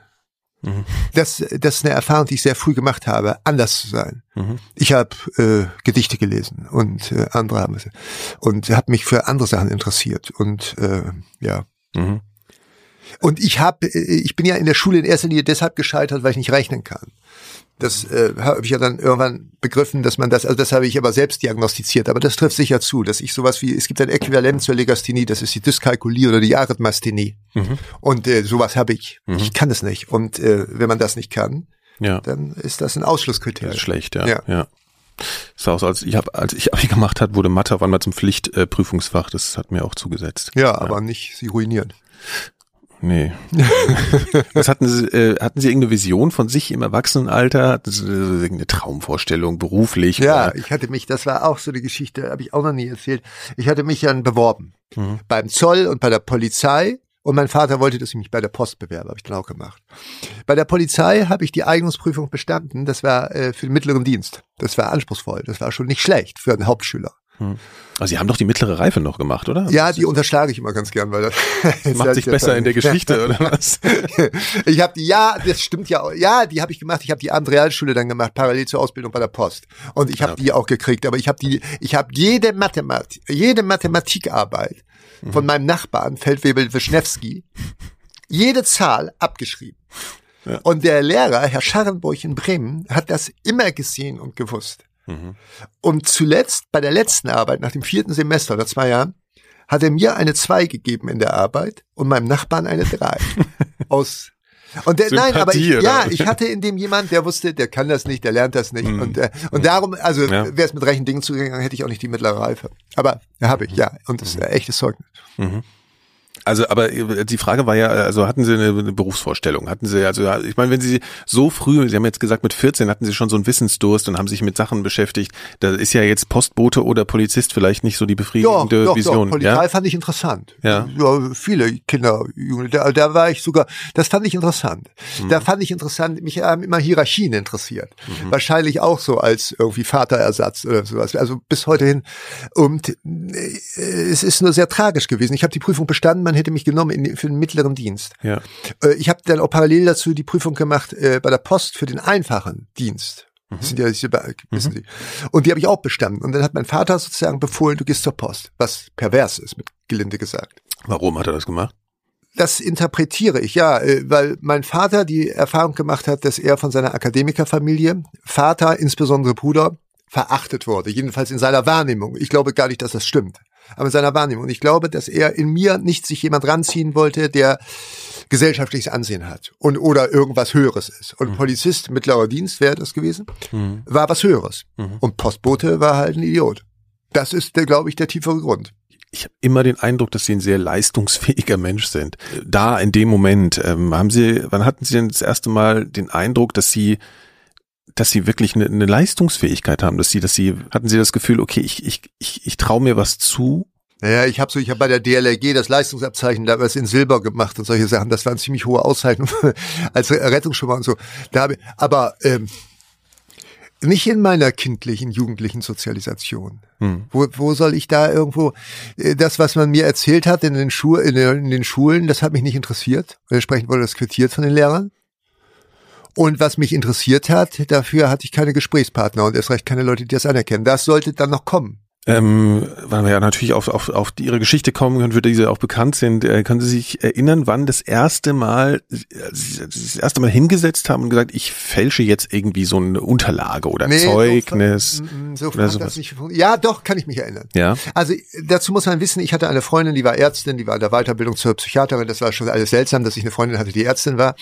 Mhm. Das, das ist eine Erfahrung, die ich sehr früh gemacht habe, anders zu sein. Mhm. Ich habe äh, Gedichte gelesen und äh, andere haben es und habe mich für andere Sachen interessiert und äh, ja. Mhm. Und ich habe, ich bin ja in der Schule in erster Linie deshalb gescheitert, weil ich nicht rechnen kann. Das äh, habe ich ja dann irgendwann begriffen, dass man das, also das habe ich aber selbst diagnostiziert, aber das trifft sicher zu, dass ich sowas wie, es gibt ein Äquivalent zur Legasthenie, das ist die Dyskalkulie oder die Arrhythmasthenie. Mhm. Und äh, sowas habe ich. Mhm. Ich kann es nicht. Und äh, wenn man das nicht kann, Ja. dann ist das ein Das Ausschlusskriterium. ist schlecht, ja. Ja. ja. Ist auch so, als ich habe, als ich Abi gemacht hat, wurde Mathe auf einmal zum Pflichtprüfungsfach. das hat mir auch zugesetzt. Ja, aber nicht sie ruinieren. Nee. Was hatten Sie, äh, hatten Sie irgendeine Vision von sich im Erwachsenenalter? Hatten Sie äh, irgendeine Traumvorstellung beruflich? Ja, oder? ich hatte mich, das war auch so eine Geschichte, habe ich auch noch nie erzählt. Ich hatte mich dann beworben. Mhm. Beim Zoll und bei der Polizei. Und mein Vater wollte, dass ich mich bei der Post bewerbe, habe ich dann auch gemacht. Bei der Polizei habe ich die Eignungsprüfung bestanden. Das war äh, für den mittleren Dienst. Das war anspruchsvoll. Das war schon nicht schlecht für einen Hauptschüler. Hm. Also Sie haben doch die mittlere Reife noch gemacht, oder? Ja, die unterschlage ich immer ganz gern, weil das macht sich besser in der Geschichte, oder was? ich habe die, ja, das stimmt ja, ja, die habe ich gemacht. Ich habe die Abendrealschule dann gemacht, parallel zur Ausbildung bei der Post. Und ich habe okay. die auch gekriegt, aber ich habe die, ich habe jede Mathematik, jede Mathematikarbeit mhm. von meinem Nachbarn Feldwebel Wischnewski, jede Zahl abgeschrieben. Ja. Und der Lehrer, Herr Scharrenburg in Bremen, hat das immer gesehen und gewusst. Mhm. Und zuletzt, bei der letzten Arbeit, nach dem vierten Semester oder zwei Jahren, hat er mir eine zwei gegeben in der Arbeit und meinem Nachbarn eine drei. Aus und der, nein, aber ich, ja, ich hatte in dem jemand, der wusste, der kann das nicht, der lernt das nicht. Mhm. Und, äh, und darum, also ja. wäre es mit rechten Dingen zugegangen, hätte ich auch nicht die mittlere Reife. Aber ja, habe ich, ja. Und das ist ein echtes Zeugnis. Mhm. Also, aber die Frage war ja, also hatten Sie eine, eine Berufsvorstellung? Hatten Sie, also ich meine, wenn Sie so früh, Sie haben jetzt gesagt, mit 14 hatten Sie schon so einen Wissensdurst und haben sich mit Sachen beschäftigt, da ist ja jetzt Postbote oder Polizist vielleicht nicht so die befriedigende doch, doch, Vision. Doch, Polizei ja? fand ich interessant. Ja. ja viele Kinder, da, da war ich sogar, das fand ich interessant. Mhm. Da fand ich interessant, mich haben immer Hierarchien interessiert. Mhm. Wahrscheinlich auch so als irgendwie Vaterersatz oder sowas. Also bis heute hin. Und äh, es ist nur sehr tragisch gewesen. Ich habe die Prüfung bestanden, man hätte mich genommen in, für den mittleren Dienst. Ja. Äh, ich habe dann auch parallel dazu die Prüfung gemacht äh, bei der Post für den einfachen Dienst. Mhm. sind ja diese, wissen mhm. Sie. Und die habe ich auch bestanden. Und dann hat mein Vater sozusagen befohlen, du gehst zur Post, was pervers ist, mit gelinde gesagt. Warum hat er das gemacht? Das interpretiere ich, ja, äh, weil mein Vater die Erfahrung gemacht hat, dass er von seiner Akademikerfamilie, Vater, insbesondere Bruder, verachtet wurde, jedenfalls in seiner Wahrnehmung. Ich glaube gar nicht, dass das stimmt aber in seiner Wahrnehmung. Und ich glaube, dass er in mir nicht sich jemand ranziehen wollte, der gesellschaftliches Ansehen hat und oder irgendwas Höheres ist. Und mhm. Polizist, mittlerer Dienst wäre das gewesen, mhm. war was Höheres. Mhm. Und Postbote war halt ein Idiot. Das ist, glaube ich, der tiefere Grund ich habe immer den Eindruck, dass Sie ein sehr leistungsfähiger Mensch sind. Da in dem Moment, ähm, haben Sie, wann hatten Sie denn das erste Mal den Eindruck, dass Sie dass sie wirklich eine, eine Leistungsfähigkeit haben, dass sie, dass sie, hatten sie das Gefühl, okay, ich, ich, ich, ich traue mir was zu. Naja, ich habe so, ich habe bei der DLRG das Leistungsabzeichen damals in Silber gemacht und solche Sachen. Das waren ziemlich hohe Auszeichnungen als Rettungsschwimmer und so. Da habe, aber ähm, nicht in meiner kindlichen, jugendlichen Sozialisation. Hm. Wo, wo soll ich da irgendwo äh, das, was man mir erzählt hat in den, Schu in, den, in den Schulen, das hat mich nicht interessiert. Entsprechend wurde das quittiert von den Lehrern. Und was mich interessiert hat, dafür hatte ich keine Gesprächspartner und erst recht keine Leute, die das anerkennen. Das sollte dann noch kommen. Ähm, weil wir ja natürlich auf, auf, auf ihre Geschichte kommen können, für die sie auch bekannt sind. Äh, können Sie sich erinnern, wann das erste Mal, das erste Mal hingesetzt haben und gesagt, ich fälsche jetzt irgendwie so eine Unterlage oder nee, Zeugnis? So, so oder sowas. Ja, doch, kann ich mich erinnern. Ja. Also dazu muss man wissen, ich hatte eine Freundin, die war Ärztin, die war in der Weiterbildung zur Psychiaterin. Das war schon alles seltsam, dass ich eine Freundin hatte, die Ärztin war.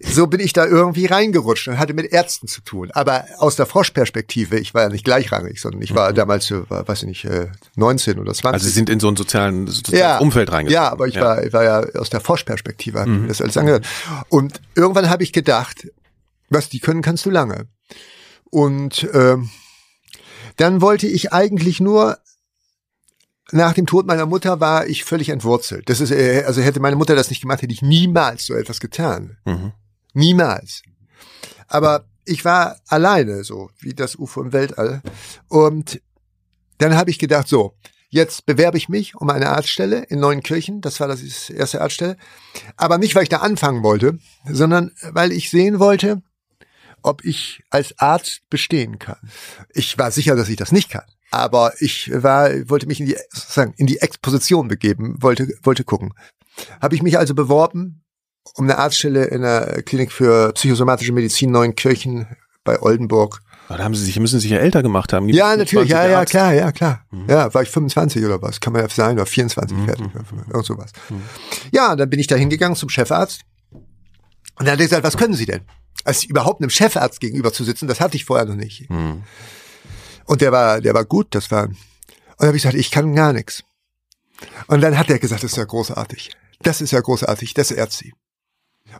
So bin ich da irgendwie reingerutscht und hatte mit Ärzten zu tun. Aber aus der Froschperspektive, ich war ja nicht gleichrangig, sondern ich war mhm. damals, was weiß ich nicht, 19 äh, oder 20. Also Sie sind in so ein sozialen, soziales ja, Umfeld reingegangen. Ja, aber ich ja. war, ich war ja aus der Forschperspektive, habe mhm. mir das alles angehört. Und irgendwann habe ich gedacht, was die können, kannst du lange. Und ähm, dann wollte ich eigentlich nur nach dem Tod meiner Mutter war ich völlig entwurzelt. Das ist, äh, also hätte meine Mutter das nicht gemacht, hätte ich niemals so etwas getan. Mhm. Niemals. Aber ich war alleine, so wie das UFO im Weltall. Und dann habe ich gedacht, so, jetzt bewerbe ich mich um eine Arztstelle in Neuenkirchen. Das war das erste Arztstelle. Aber nicht, weil ich da anfangen wollte, sondern weil ich sehen wollte, ob ich als Arzt bestehen kann. Ich war sicher, dass ich das nicht kann. Aber ich war, wollte mich in die, sozusagen, in die Exposition begeben, wollte, wollte gucken. Habe ich mich also beworben um eine Arztstelle in der Klinik für psychosomatische Medizin Neuenkirchen bei Oldenburg da haben sie sich, müssen sich ja älter gemacht haben. Ja, natürlich, ja, ja, klar, ja, klar. Mhm. Ja, war ich 25 oder was? Kann man ja sein, oder 24 mhm. fertig, irgend sowas. Mhm. Ja, dann bin ich da hingegangen zum Chefarzt. Und dann hat er gesagt, was können Sie denn? Als überhaupt einem Chefarzt gegenüber zu sitzen, das hatte ich vorher noch nicht. Mhm. Und der war, der war gut, das war. Und dann habe ich gesagt, ich kann gar nichts. Und dann hat er gesagt, das ist ja großartig. Das ist ja großartig, das ehrt Sie.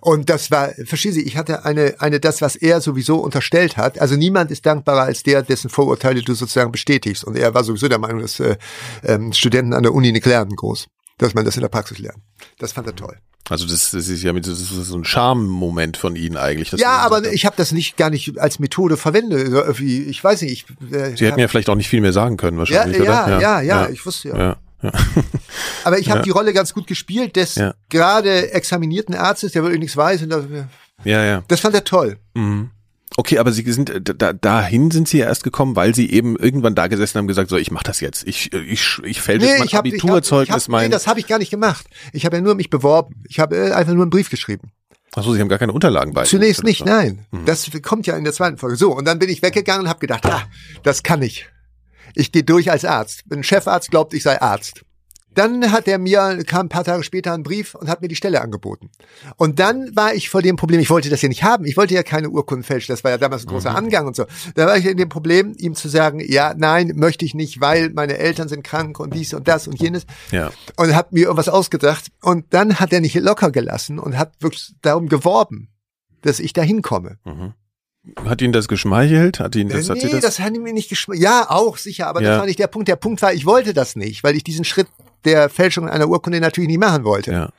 Und das war, verstehen Sie, ich hatte eine, eine, das, was er sowieso unterstellt hat. Also niemand ist dankbarer als der, dessen Vorurteile du sozusagen bestätigst. Und er war sowieso der Meinung, dass äh, ähm, Studenten an der Uni nicht lernen groß. Dass man das in der Praxis lernt. Das fand er toll. Also das, das ist ja mit, das ist so ein Charme-Moment von Ihnen eigentlich. Ja, aber haben. ich habe das nicht gar nicht als Methode verwendet. Ich weiß nicht. Ich, äh, Sie hätten ja vielleicht auch nicht viel mehr sagen können ja, wahrscheinlich, ja, oder? ja, ja, ich wusste ja. ja, ja. Aber ich habe Ja. die Rolle ganz gut gespielt des Ja. gerade examinierten Arztes, der wirklich nichts weiß. Und das, ja, ja. das fand er toll. Mhm. Okay, aber Sie sind äh, da, dahin sind Sie ja erst gekommen, weil Sie eben irgendwann da gesessen haben und gesagt, so ich mach das jetzt. Ich ich ich fälsche jetzt mein ich hab- ich hab- Abiturzeugnis, ich hab, mein. Nee, das habe ich gar nicht gemacht. Ich habe ja nur mich beworben. Ich habe äh, einfach nur einen Brief geschrieben. Achso, Sie haben gar keine Unterlagen bei. Zunächst nicht, nein. Mhm. Das kommt ja in der zweiten Folge. So, und dann bin ich weggegangen und habe gedacht, ah, das kann ich. Ich gehe durch als Arzt. Ein Chefarzt glaubt, ich sei Arzt. Dann hat er mir, kam ein paar Tage später ein Brief und hat mir die Stelle angeboten. Und dann war ich vor dem Problem, ich wollte das ja nicht haben. Ich wollte ja keine Urkunden fälschen. Das war ja damals ein Mhm. großer Angang und so. Da war ich in dem Problem, ihm zu sagen, ja, nein, möchte ich nicht, weil meine Eltern sind krank und dies und das und jenes. Ja. Und hat mir irgendwas ausgedacht. Und dann hat er nicht locker gelassen und hat wirklich darum geworben, dass ich da hinkomme. Hat Ihnen das geschmeichelt? Hat Ihnen das, Äh, hat Sie nee, das? das, hat mir nicht geschmeckt. Ja, auch sicher, aber Ja. das war nicht der Punkt. Der Punkt war, ich wollte das nicht, weil ich diesen Schritt der Fälschung einer Urkunde natürlich nicht machen wollte. ja.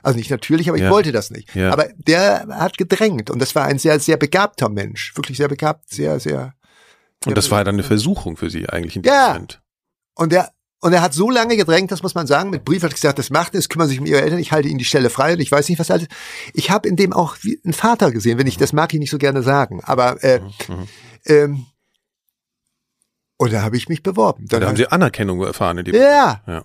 Also nicht natürlich, aber ich Ja. wollte das nicht. Ja. Aber der hat gedrängt und das war ein sehr, sehr begabter Mensch. Wirklich sehr begabt, sehr, sehr. Und das war ja dann eine Versuchung für Sie eigentlich in dem Ja. Moment. Und er, und er hat so lange gedrängt, das muss man sagen. Mit Brief hat er gesagt, das macht es, kümmern sich um ihre Eltern, ich halte ihnen die Stelle frei und ich weiß nicht, was alles. Ich habe in dem auch wie einen Vater gesehen, wenn ich, das mag ich nicht so gerne sagen. Aber äh, Mhm. ähm, und da habe ich mich beworben. Dann Da haben Sie Anerkennung erfahren in dem Ja. Ja.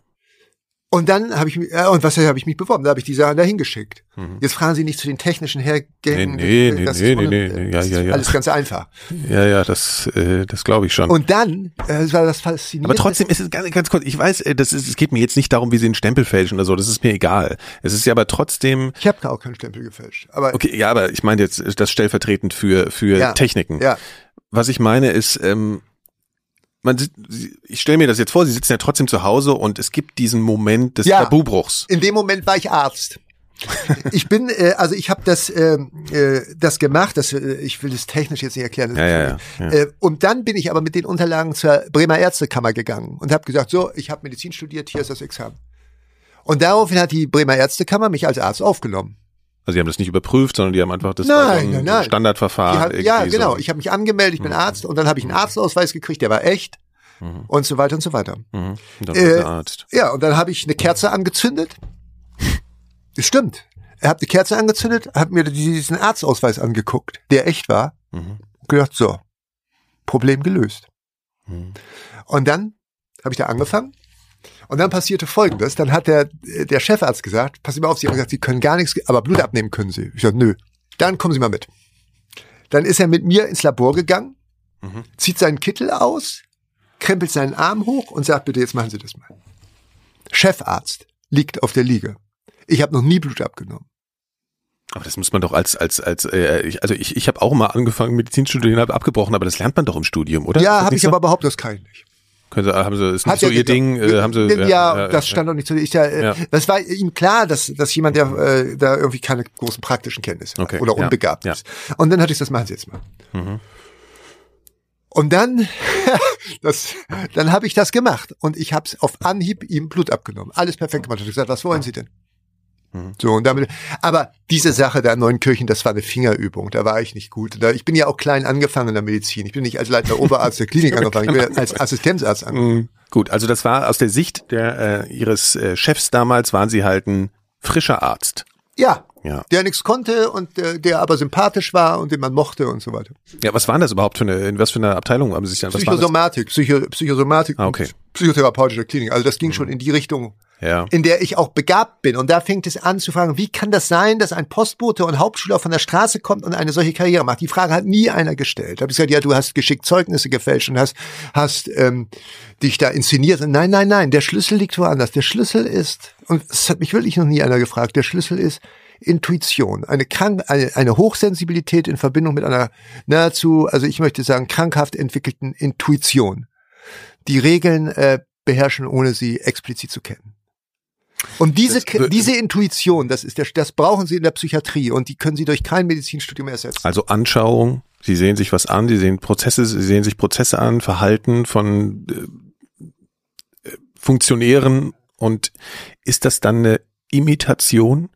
Und dann habe ich mich, äh, und was habe ich mich beworben? Da habe ich die Sachen dahin geschickt. Mhm. Jetzt fragen Sie nicht zu den technischen Hergängen. Nee, nee, das nee, nee, nee, nee, ja, ja, ja. Alles ganz einfach. Ja, ja, das, äh, das glaube ich schon. Und dann, äh, das war das Faszinierende. aber trotzdem ist es ganz, ganz kurz, ich weiß, äh, das ist, es geht mir jetzt nicht darum, wie sie einen Stempel fälschen oder so, das ist mir egal. Es ist ja aber trotzdem, Ich habe auch keinen Stempel gefälscht. Aber okay, ja, aber ich meine jetzt das stellvertretend für, für Ja. Techniken. ja, Was ich meine ist, ähm, man, ich stelle mir das jetzt vor, sie sitzen ja trotzdem zu Hause und es gibt diesen Moment des Ja. Tabubruchs. in dem Moment war ich Arzt. ich bin, äh, also ich habe das, ähm, äh, das gemacht. Das, äh, ich will das technisch jetzt nicht erklären. das Ja, ja, ja. Äh, und dann bin ich aber mit den Unterlagen zur Bremer Ärztekammer gegangen und habe gesagt, so, ich habe Medizin studiert, hier ist das Examen. Und daraufhin hat die Bremer Ärztekammer mich als Arzt aufgenommen. Also sie haben das nicht überprüft, sondern die haben einfach das Nein, so ein, nein. Standardverfahren. Die hat, ja, genau. So. Ich habe mich angemeldet, ich bin Arzt und dann habe ich einen Arztausweis gekriegt, der war echt und so weiter und so weiter. Mhm. Und dann Äh, Arzt. Ja, und dann habe ich eine Kerze angezündet. Das stimmt. Er hat eine Kerze angezündet, hat mir diesen Arztausweis angeguckt, der echt war, Mhm. und gedacht, so, Problem gelöst. Mhm. Und dann habe ich da angefangen. Und dann passierte Folgendes. Dann hat der, der Chefarzt gesagt, pass mal auf, Sie haben gesagt, Sie können gar nichts, aber Blut abnehmen können Sie. Ich sagte, nö. Dann kommen Sie mal mit. Dann ist er mit mir ins Labor gegangen, Mhm. zieht seinen Kittel aus, krempelt seinen Arm hoch und sagt, bitte, jetzt machen Sie das mal. Chefarzt liegt auf der Liege. Ich habe noch nie Blut abgenommen. Aber das muss man doch als als als äh, ich, also ich ich habe auch mal angefangen Medizin zu studieren, habe abgebrochen, aber das lernt man doch im Studium, oder? Ja, habe ich so? aber behauptet, das kann ich nicht. Können Sie, haben Sie ist nicht Hat so Ihr. Ding? Äh, haben Sie? ja, das stand doch nicht zu. Ich, ja, äh, Ja. Das war ihm klar, dass, dass jemand, der äh, da irgendwie keine großen praktischen Kenntnisse hat Okay, oder ja, unbegabt ja. ist. Und dann hatte ich das machen Sie jetzt mal. Mhm. Und dann, das, dann habe ich das gemacht und ich habe es auf Anhieb ihm Blut abgenommen. Alles perfekt gemacht. Ich habe gesagt, was wollen Sie denn? Mhm. So und damit, aber diese Sache da in Neunkirchen, das war eine Fingerübung. Da war ich nicht gut. Da, ich bin ja auch klein angefangen in der Medizin. Ich bin nicht als Leiter Oberarzt der Klinik angefangen. Ich bin als Assistenzarzt angefangen. Mhm. Gut, also das war aus der Sicht der äh, Ihres äh, Chefs damals waren Sie halt ein frischer Arzt. Ja, Ja. der nichts konnte und der, der aber sympathisch war und den man mochte und so weiter. Ja, was waren das überhaupt für eine in was für eine Abteilung haben Sie sich dann? Psychosomatik, Psycho, Psychosomatik, Ah, okay. Mhm. psychotherapeutische Klinik. Also das ging schon in die Richtung, Ja. in der ich auch begabt bin. Und da fängt es an zu fragen, wie kann das sein, dass ein Postbote und Hauptschüler von der Straße kommt und eine solche Karriere macht? Die Frage hat nie einer gestellt. Da habe ich gesagt, ja, du hast geschickt Zeugnisse gefälscht und hast, hast ähm, dich da inszeniert. Nein, nein, nein, der Schlüssel liegt woanders. Der Schlüssel ist, und es hat mich wirklich noch nie einer gefragt, der Schlüssel ist Intuition, eine, krank, eine, eine Hochsensibilität in Verbindung mit einer nahezu, also ich möchte sagen, krankhaft entwickelten Intuition. Die Regeln äh, beherrschen, ohne sie explizit zu kennen. Und diese, diese Intuition, das ist der, das brauchen Sie in der Psychiatrie und die können Sie durch kein Medizinstudium ersetzen. Also Anschauung, Sie sehen sich was an, Sie sehen Prozesse, Sie sehen sich Prozesse an, Verhalten von äh, äh, Funktionären und ist das dann eine Imitation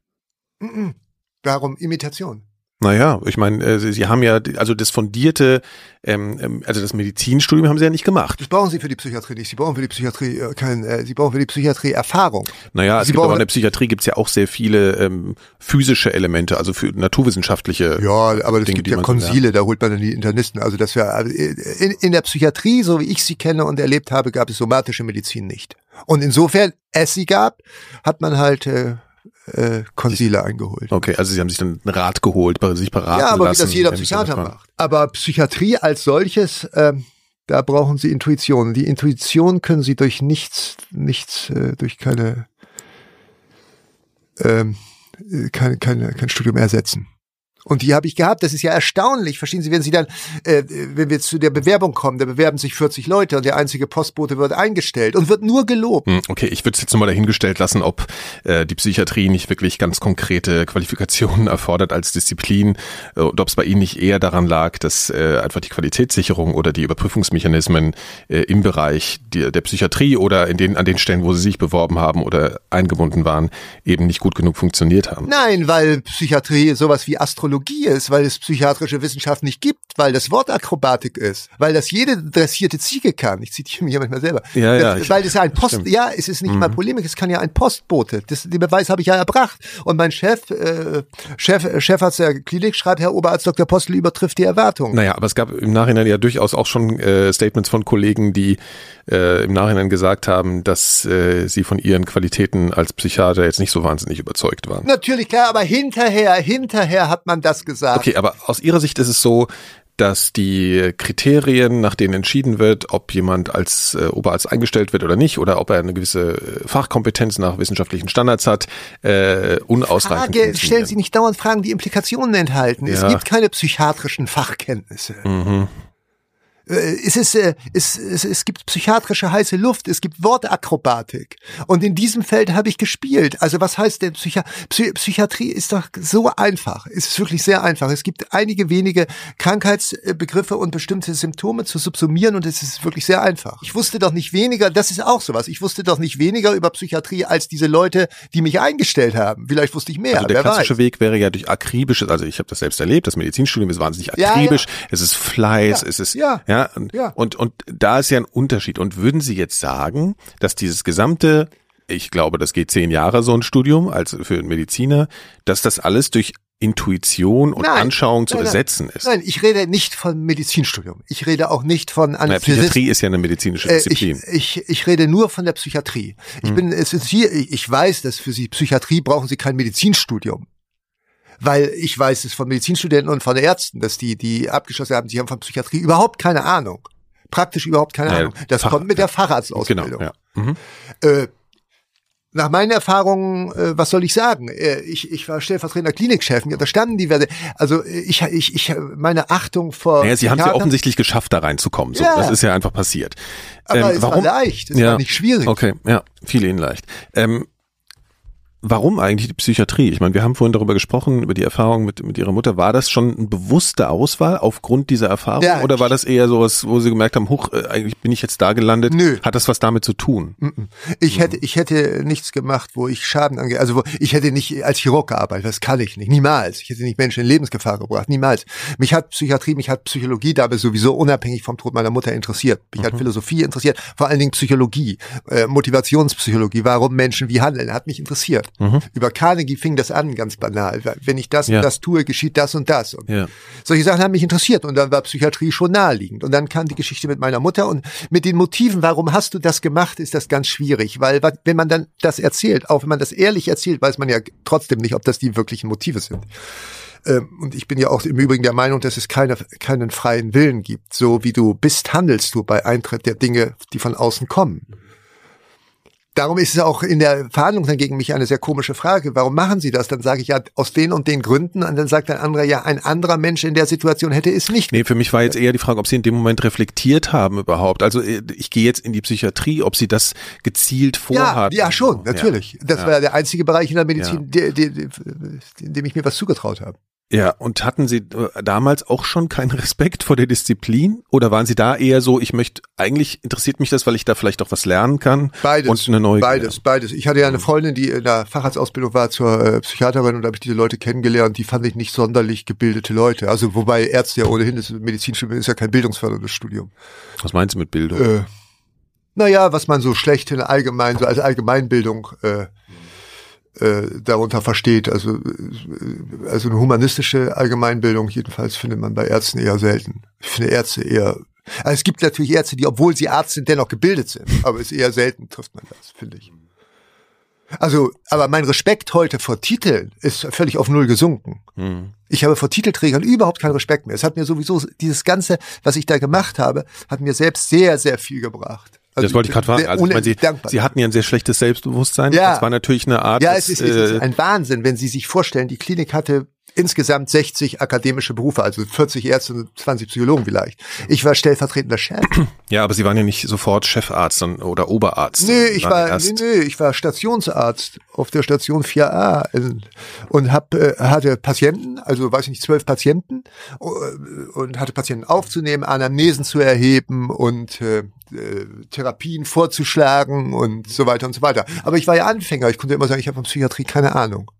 Darum Imitation. Naja, ich meine, äh, Sie, haben ja, also das fundierte, ähm, ähm, also das Medizinstudium haben Sie ja nicht gemacht. Das brauchen Sie für die Psychiatrie nicht. Sie brauchen für die Psychiatrie äh, kein, äh, Sie brauchen für die Psychiatrie Erfahrung. Naja, es Sie gibt aber in der Psychiatrie gibt's ja auch sehr viele ähm, physische Elemente, also für naturwissenschaftliche. Ja, aber es gibt ja. Konsile, da holt man dann die Internisten. Also das wäre also in, in der Psychiatrie, so wie ich sie kenne und erlebt habe, gab es somatische Medizin nicht. Und insofern es sie gab, hat man halt äh, äh, Konsile eingeholt. Okay, also Sie haben sich dann einen Rat geholt, sich beraten Ja, aber lassen. wie das jeder Psychiater macht. Aber Psychiatrie als solches, ähm, da brauchen Sie Intuition. Die Intuition können Sie durch nichts, nichts, äh, durch keine, ähm, äh, keine, keine, kein Studium ersetzen. Und die habe ich gehabt. Das ist ja erstaunlich. Verstehen Sie, wenn Sie dann, äh, wenn wir zu der Bewerbung kommen, da bewerben sich 40 Leute und der einzige Postbote wird eingestellt und wird nur gelobt. Hm, Okay, ich würde es jetzt nochmal dahingestellt lassen, ob äh, die Psychiatrie nicht wirklich ganz konkrete Qualifikationen erfordert als Disziplin äh, und ob es bei Ihnen nicht eher daran lag, dass äh, einfach die Qualitätssicherung oder die Überprüfungsmechanismen äh, im Bereich der, der Psychiatrie oder in den, an den Stellen, wo Sie sich beworben haben oder eingebunden waren, eben nicht gut genug funktioniert haben. Nein, weil Psychiatrie sowas wie Astrologie ist, weil es psychiatrische Wissenschaft nicht gibt, weil das Wort Akrobatik ist, weil das jede dressierte Ziege kann. Ich zitiere mich ja manchmal selber. Ja, ja, Das, weil das ja ein Post, stimmt. ja, es ist nicht mal Polemik, es kann ja ein Postbote. Das, den Beweis habe ich ja erbracht. Und mein Chef, äh, Chef, äh, Chefarzt der Klinik schreibt, Herr Oberarzt Dr. Postel übertrifft die Erwartungen. Naja, aber es gab im Nachhinein ja durchaus auch schon äh, Statements von Kollegen, die äh, im Nachhinein gesagt haben, dass äh, sie von ihren Qualitäten als Psychiater jetzt nicht so wahnsinnig überzeugt waren. Natürlich, klar, aber hinterher, hinterher hat man das gesagt. Okay, aber aus Ihrer Sicht ist es so, dass die Kriterien, nach denen entschieden wird, ob jemand als äh, Oberarzt eingestellt wird oder nicht, oder ob er eine gewisse äh, Fachkompetenz nach wissenschaftlichen Standards hat, äh, unausreichend Frage, stellen. Sie nicht dauernd Fragen, die Implikationen enthalten. Es Ja. gibt keine psychiatrischen Fachkenntnisse. Äh, Es, ist, äh, es, es, es gibt psychiatrische heiße Luft, es gibt Wortakrobatik. Und in diesem Feld habe ich gespielt. Also was heißt denn Psychi Psy Psychiatrie ist doch so einfach. Es ist wirklich sehr einfach. Es gibt einige wenige Krankheitsbegriffe und bestimmte Symptome zu subsumieren und es ist wirklich sehr einfach. Ich wusste doch nicht weniger, das ist auch sowas, ich wusste doch nicht weniger über Psychiatrie als diese Leute, die mich eingestellt haben. Vielleicht wusste ich mehr, Also der klassische weiß. Weg wäre ja durch akribisches, also ich habe das selbst erlebt, das Medizinstudium ist wahnsinnig Ja, akribisch, ja. es ist Fleiß, Ja, es ist ja, ja, und, ja. und und da ist ja ein Unterschied. Und würden Sie jetzt sagen, dass dieses gesamte, ich glaube, das geht zehn Jahre so ein Studium als für einen Mediziner, dass das alles durch Intuition und Nein, Anschauung zu nein, ersetzen ist? Nein, ich rede nicht von Medizinstudium. Ich rede auch nicht von Anästhesisten. Psychiatrie ist ja eine medizinische Äh, ich, Disziplin. ich, ich rede nur von der Psychiatrie. Ich bin, es ist hier, ich ich weiß, dass für Sie Psychiatrie brauchen Sie kein Medizinstudium. Weil ich weiß es von Medizinstudenten und von Ärzten, dass die, die abgeschlossen haben, sie haben von Psychiatrie überhaupt keine Ahnung. Praktisch überhaupt keine Ja, Ahnung. Das Fach- kommt mit der Genau, Facharztausbildung. ja. Mhm. Äh, nach meinen Erfahrungen, äh, was soll ich sagen? Äh, ich, ich war stellvertretender Klinikchef, mir unterstanden diverse. Also äh, ich, ich, ich, meine Achtung vor. Naja, Sie haben es ja offensichtlich geschafft, da reinzukommen. So, Ja. Das ist ja einfach passiert. Aber Ähm, es war leicht, es war nicht schwierig. Okay, ja, fiel Ihnen leicht. Ähm, warum eigentlich die Psychiatrie? Ich meine, wir haben vorhin darüber gesprochen, über die Erfahrung mit, mit Ihrer Mutter. War das schon eine bewusste Auswahl aufgrund dieser Erfahrung? Ja, oder war das eher sowas, wo Sie gemerkt haben, huch, äh, eigentlich bin ich jetzt da gelandet? Nö. Hat das was damit zu tun? Ich hätte, ich hätte nichts gemacht, wo ich Schaden ange, also wo, ich hätte nicht als Chirurg gearbeitet, das kann ich nicht, niemals. Ich hätte nicht Menschen in Lebensgefahr gebracht, niemals. Mich hat Psychiatrie, mich hat Psychologie dabei sowieso unabhängig vom Tod meiner Mutter interessiert. Mich hat Philosophie interessiert, vor allen Dingen Psychologie, äh, Motivationspsychologie, warum Menschen wie handeln, hat mich interessiert. Über Carnegie fing das an, ganz banal. Wenn ich das Ja. und das tue, geschieht das und das. Und Ja. solche Sachen haben mich interessiert und dann war Psychiatrie schon naheliegend. Und dann kam die Geschichte mit meiner Mutter und mit den Motiven, warum hast du das gemacht, ist das ganz schwierig, weil wenn man dann das erzählt, auch wenn man das ehrlich erzählt, weiß man ja trotzdem nicht, ob das die wirklichen Motive sind. Ähm, Und ich bin ja auch im Übrigen der Meinung, dass es keine, keinen freien Willen gibt. So wie du bist, handelst du bei Eintritt der Dinge, die von außen kommen. Darum ist es auch in der Verhandlung dann gegen mich eine sehr komische Frage. Warum machen Sie das? Dann sage ich ja aus den und den Gründen. Und dann sagt ein anderer, ja, ein anderer Mensch in der Situation hätte es nicht. Nee, für mich war jetzt eher die Frage, ob Sie in dem Moment reflektiert haben überhaupt. Also äh, ich gehe jetzt in die Psychiatrie, ob Sie das gezielt ja, vorhatten. ja, schon, natürlich. Das Ja. war der einzige Bereich in der Medizin, Ja. in dem ich mir was zugetraut habe. Ja, und hatten Sie äh, damals auch schon keinen Respekt vor der Disziplin? Oder waren Sie da eher so, ich möchte, eigentlich interessiert mich das, weil ich da vielleicht auch was lernen kann? Beides. Und eine neue beides, beides. Ich hatte ja eine Freundin, die in der Facharztausbildung war zur äh, Psychiaterin und da habe ich diese Leute kennengelernt, die fand ich nicht sonderlich gebildete Leute. Also wobei Ärzte ja ohnehin, das Medizinstudium ist ja kein bildungsförderndes Studium. Was meinst du mit Bildung? Äh, naja, was man so schlecht in allgemein, so als Allgemeinbildung äh, äh, darunter versteht. Also, äh, also eine humanistische Allgemeinbildung jedenfalls findet man bei Ärzten eher selten. Ich finde Ärzte eher. Also es gibt natürlich Ärzte, die, obwohl sie Arzt sind, dennoch gebildet sind. Aber es ist eher selten trifft man das, finde ich. Also, aber mein Respekt heute vor Titeln ist völlig auf Null gesunken. Hm. Ich habe vor Titelträgern überhaupt keinen Respekt mehr. Es hat mir sowieso, dieses Ganze, was ich da gemacht habe, hat mir selbst sehr, sehr viel gebracht. Also das wollte ich gerade fragen. Also, ich meine, Sie. Sie hatten ja ein sehr schlechtes Selbstbewusstsein. Ja. Das war natürlich eine Art. Ja, es ist, es äh, ist ein Wahnsinn, wenn Sie sich vorstellen, die Klinik hatte insgesamt 60 akademische Berufe, also 40 Ärzte und 20 Psychologen vielleicht. Ich war stellvertretender Chef. ja, aber Sie waren ja nicht sofort Chefarzt oder Oberarzt. Nee, ich war, nee, nee, ich war Stationsarzt auf der Station 4a in, und hab, äh, hatte Patienten, also weiß ich nicht, zwölf Patienten äh, und hatte Patienten aufzunehmen, Anamnesen zu erheben und äh, äh, Therapien vorzuschlagen und so weiter und so weiter. Aber ich war ja Anfänger, ich konnte immer sagen, ich habe von Psychiatrie keine Ahnung.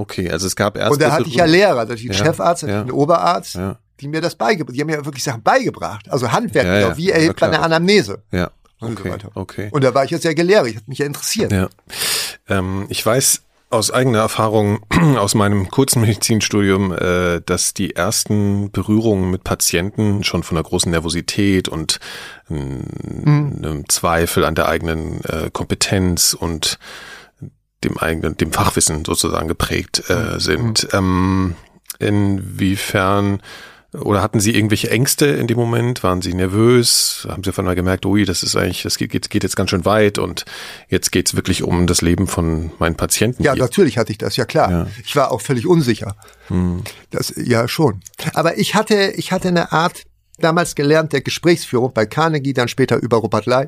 Okay, also es gab erst. Und da hatte ich ja Lehrer, da hatte ich einen Ja, Chefarzt, hatte ja. einen Oberarzt, Ja. die mir das beigebracht, die haben mir wirklich Sachen beigebracht, also Handwerk, Ja, ja. wie erhebt man eine Anamnese Ja. und so Okay. weiter. Okay. Und da war ich ja sehr gelehrig, hat mich ja interessiert. Ja. Ähm, ich weiß aus eigener Erfahrung aus meinem kurzen Medizinstudium, äh, dass die ersten Berührungen mit Patienten schon von einer großen Nervosität und ähm, einem Zweifel an der eigenen äh, Kompetenz und dem eigenen, dem Fachwissen sozusagen geprägt äh, sind. Ähm, inwiefern oder hatten Sie irgendwelche Ängste in dem Moment? Waren Sie nervös? Haben Sie auf einmal gemerkt, ui, das ist eigentlich, das geht, geht, jetzt ganz schön weit und jetzt geht's wirklich um das Leben von meinen Patienten? Ja, natürlich hatte ich das, ja klar. Ja. Ich war auch völlig unsicher. Das, ja, schon. Aber ich hatte, ich hatte eine Art, damals gelernt der Gesprächsführung bei Carnegie, dann später über Robert Ley.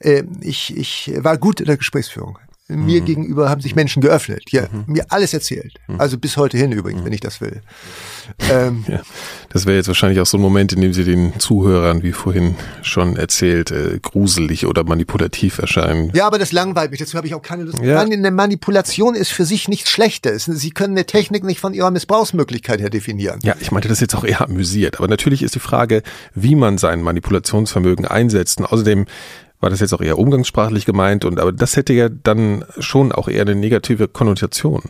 Äh, ich, ich war gut in der Gesprächsführung. Mir gegenüber haben sich Menschen geöffnet, die mir alles erzählt. Also bis heute hin übrigens, wenn ich das will. Ähm, Ja, das wäre jetzt wahrscheinlich auch so ein Moment, in dem Sie den Zuhörern, wie vorhin schon erzählt, äh, gruselig oder manipulativ erscheinen. Ja, aber das langweilt mich. Dazu habe ich auch keine Lust. Ja. Eine Manipulation ist für sich nichts Schlechtes. Sie können eine Technik nicht von ihrer Missbrauchsmöglichkeit her definieren. Ja, ich meinte das jetzt auch eher amüsiert. Aber natürlich ist die Frage, wie man sein Manipulationsvermögen einsetzt. Und außerdem war das jetzt auch eher umgangssprachlich gemeint. Und aber das hätte ja dann schon auch eher eine negative Konnotation.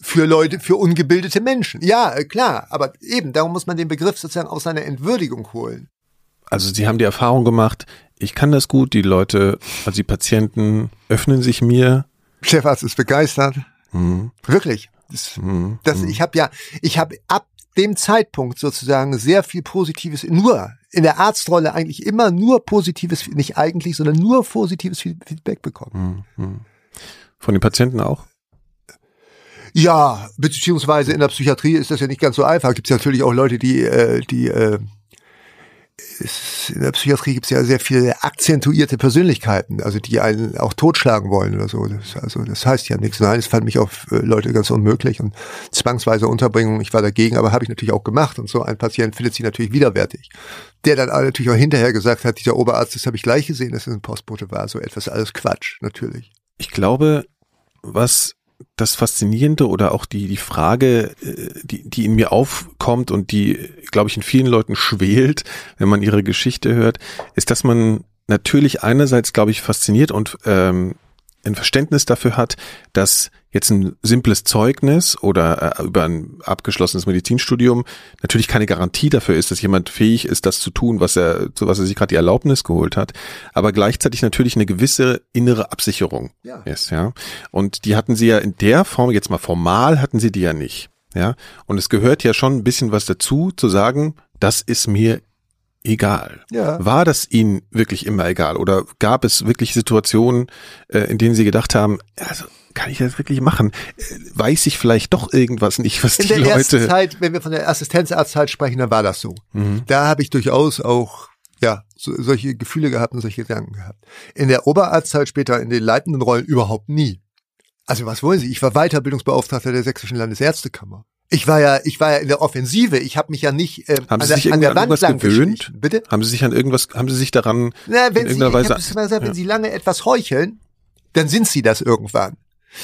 Für Leute, für ungebildete Menschen. Ja, äh, klar. Aber eben, darum muss man den Begriff sozusagen aus seiner Entwürdigung holen. Also Sie haben die Erfahrung gemacht, ich kann das gut, die Leute, also die Patienten öffnen sich mir. Chefarzt ist begeistert. Wirklich. Das, das, Ich habe ja, ich habe ab dem Zeitpunkt sozusagen sehr viel Positives, nur in der Arztrolle eigentlich immer nur positives, nicht eigentlich, sondern nur positives Feedback bekommen. Von den Patienten auch? Ja, beziehungsweise in der Psychiatrie ist das ja nicht ganz so einfach. Gibt es natürlich auch Leute, die, äh, die äh, es, in der Psychiatrie gibt es ja sehr viele akzentuierte Persönlichkeiten, also die einen auch totschlagen wollen oder so. Das, also das heißt ja nichts. Nein, das fand mich auf äh, Leute ganz unmöglich und zwangsweise Unterbringung, ich war dagegen, aber habe ich natürlich auch gemacht. Und so ein Patient findet sie natürlich widerwärtig. Der dann natürlich auch hinterher gesagt hat, dieser Oberarzt, das habe ich gleich gesehen, dass es ein Postbote war. So etwas alles Quatsch, natürlich. Ich glaube, was das Faszinierende oder auch die, die Frage, äh, die, die in mir aufkommt und die, glaube ich, in vielen Leuten schwelt, wenn man ihre Geschichte hört, ist, dass man natürlich einerseits, glaube ich, fasziniert und ähm, ein Verständnis dafür hat, dass jetzt ein simples Zeugnis oder äh, über ein abgeschlossenes Medizinstudium natürlich keine Garantie dafür ist, dass jemand fähig ist, das zu tun, was er, zu was er sich gerade die Erlaubnis geholt hat, aber gleichzeitig natürlich eine gewisse innere Absicherung Ja. ist, ja. Und die hatten sie ja in der Form, jetzt mal formal hatten sie die ja nicht, ja. Und es gehört ja schon ein bisschen was dazu, zu sagen, das ist mir egal. Ja. War das Ihnen wirklich immer egal? Oder gab es wirklich Situationen, äh, in denen Sie gedacht haben, also kann ich das wirklich machen? Äh, Weiß ich vielleicht doch irgendwas nicht, was In die der ersten Leute. Zeit, wenn wir von der Assistenzarztzeit sprechen, dann war das so. Da habe ich durchaus auch ja so, solche Gefühle gehabt und solche Gedanken gehabt. In der Oberarztzeit später in den leitenden Rollen überhaupt nie. Also was wollen Sie? Ich war Weiterbildungsbeauftragter der Sächsischen Landesärztekammer. Ich war ja, ich war ja in der Offensive. Ich habe mich ja nicht äh, Haben an, Sie sich der, an der an Wand lang gewöhnt? Bitte? Haben Sie sich an irgendwas, haben Sie sich daran Na, in wenn Sie, ich irgendeiner Weise? gesagt, Ja. wenn Sie lange etwas heucheln, dann sind Sie das irgendwann.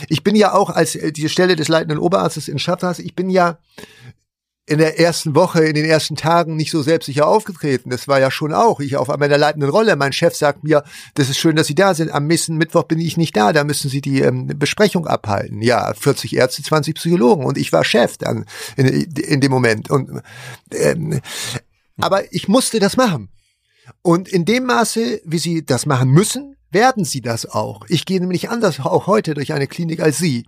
Ich bin ja auch als äh, diese Stelle des leitenden Oberarztes in Schatthaus, ich bin ja in der ersten Woche, in den ersten Tagen nicht so selbstsicher aufgetreten. Das war ja schon auch. Ich auf einmal in der leitenden Rolle. Mein Chef sagt mir, das ist schön, dass Sie da sind. Am nächsten Mittwoch bin ich nicht da. Da müssen Sie die ähm, Besprechung abhalten. Ja, 40 Ärzte, 20 Psychologen. Und ich war Chef dann in, in dem Moment. Und, ähm, aber ich musste das machen. Und in dem Maße, wie Sie das machen müssen, werden Sie das auch. Ich gehe nämlich anders auch heute durch eine Klinik als Sie.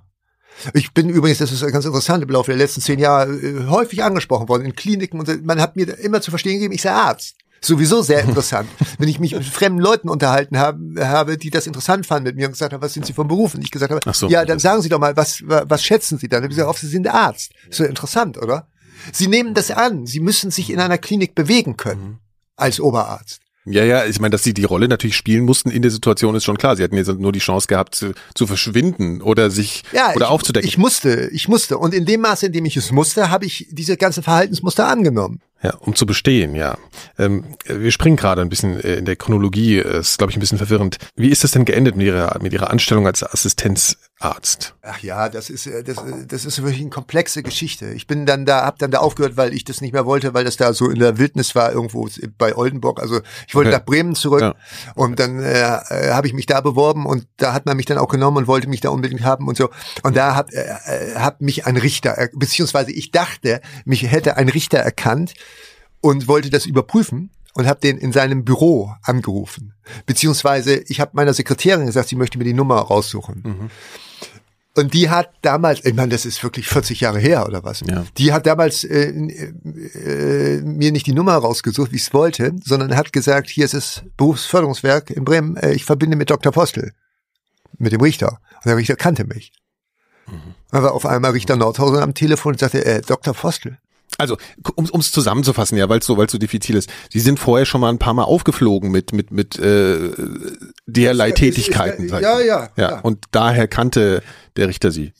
Ich bin übrigens, das ist ganz interessant, im Laufe der letzten zehn Jahre äh, häufig angesprochen worden in Kliniken und man hat mir immer zu verstehen gegeben, ich sei Arzt. Sowieso sehr interessant. Wenn ich mich mit fremden Leuten unterhalten habe, habe, die das interessant fanden mit mir und gesagt haben, was sind Sie vom Beruf? Und ich gesagt habe, so. ja, dann sagen Sie doch mal, was, was schätzen Sie dann? Und ich gesagt, oft, Sie sind Arzt. Ist ja interessant, oder? Sie nehmen das an. Sie müssen sich in einer Klinik bewegen können als Oberarzt. Ja, ja, ich meine, dass sie die Rolle natürlich spielen mussten in der Situation ist schon klar. Sie hatten jetzt nur die Chance gehabt zu, zu verschwinden oder sich Ja, oder ich, aufzudecken. Ich musste, ich musste. Und in dem Maße, in dem ich es musste, habe ich diese ganzen Verhaltensmuster angenommen. Ja, um zu bestehen, ja. Ähm, wir springen gerade ein bisschen äh, in der Chronologie, ist, glaube ich, ein bisschen verwirrend. Wie ist das denn geendet mit Ihrer, mit Ihrer Anstellung als Assistenzarzt? Ach ja, das ist äh, das, äh, das ist wirklich eine komplexe Geschichte. Ich bin dann da, hab dann da aufgehört, weil ich das nicht mehr wollte, weil das da so in der Wildnis war irgendwo bei Oldenburg. Also ich wollte Okay. nach Bremen zurück Ja. und dann äh, habe ich mich da beworben und da hat man mich dann auch genommen und wollte mich da unbedingt haben und so. Und da hat äh, hat mich ein Richter, beziehungsweise ich dachte, mich hätte ein Richter erkannt und wollte das überprüfen und habe den in seinem Büro angerufen. Beziehungsweise ich habe meiner Sekretärin gesagt, sie möchte mir die Nummer raussuchen. Und die hat damals, ich meine, das ist wirklich 40 Jahre her oder was. Ja. Die hat damals äh, äh, mir nicht die Nummer rausgesucht, wie ich es wollte, sondern hat gesagt, hier ist das Berufsförderungswerk in Bremen, äh, ich verbinde mit Dr. Postel, mit dem Richter. Und der Richter kannte mich. Dann war auf einmal Richter Nordhausen am Telefon und sagte, äh, Dr. Postel. Also, um es zusammenzufassen, ja, weil es so, weil's so diffizil ist. Sie sind vorher schon mal ein paar Mal aufgeflogen mit mit mit äh, derlei Tätigkeiten. ich ja, mal. ja, ja. ja. Und daher kannte der Richter Sie.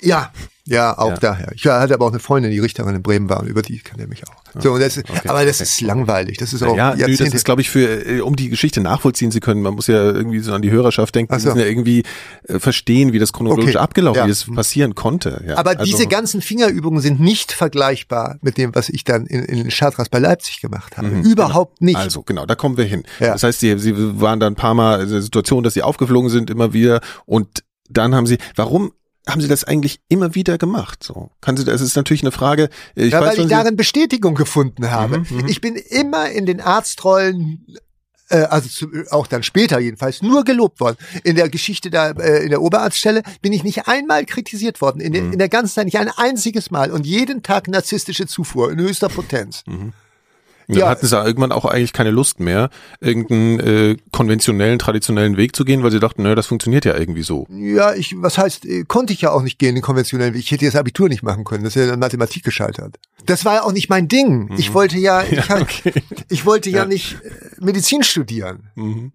Ja, ja, auch Ja. daher. Ich hatte aber auch eine Freundin, die Richterin in Bremen war und über die kannte er mich auch. So, und das, okay, aber das okay. ist langweilig. Das ist auch Ja, nö, das ist, glaube ich, für äh, um die Geschichte nachvollziehen zu können. Man muss ja irgendwie so an die Hörerschaft denken. Ach Sie so. müssen ja irgendwie äh, verstehen, wie das chronologisch Okay, abgelaufen, ja. wie das passieren konnte. Ja. aber also, diese ganzen Fingerübungen sind nicht vergleichbar mit dem, was ich dann in, in Chartres bei Leipzig gemacht habe. Überhaupt nicht. Also genau, da kommen wir hin. Ja. Das heißt, sie, sie waren da ein paar Mal in der Situation, dass sie aufgeflogen sind, immer wieder. Und dann haben sie, warum haben sie das eigentlich immer wieder gemacht? So kann sie, das ist natürlich eine Frage. Ich ja, weiß, weil ich wann sie- darin Bestätigung gefunden habe. Mhm, ich bin immer in den Arztrollen äh, also zu, auch dann später jedenfalls, nur gelobt worden. In der Geschichte da, äh, in der Oberarztstelle bin ich nicht einmal kritisiert worden. In, Mhm. der in der ganzen Zeit nicht ein einziges Mal. Und jeden Tag narzisstische Zufuhr in höchster Potenz. Dann Ja. hatten sie irgendwann auch eigentlich keine Lust mehr, irgendeinen äh, konventionellen, traditionellen Weg zu gehen, weil sie dachten, naja, das funktioniert ja irgendwie so. Ja, ich, was heißt, äh, konnte ich ja auch nicht gehen, den konventionellen Weg. Ich hätte das Abitur nicht machen können. Das ist ja in Mathematik gescheitert. Das war ja auch nicht mein Ding. Ich wollte ja, ich, hab, Mhm. okay. ich wollte ja, Ja. nicht äh, Medizin studieren. Sie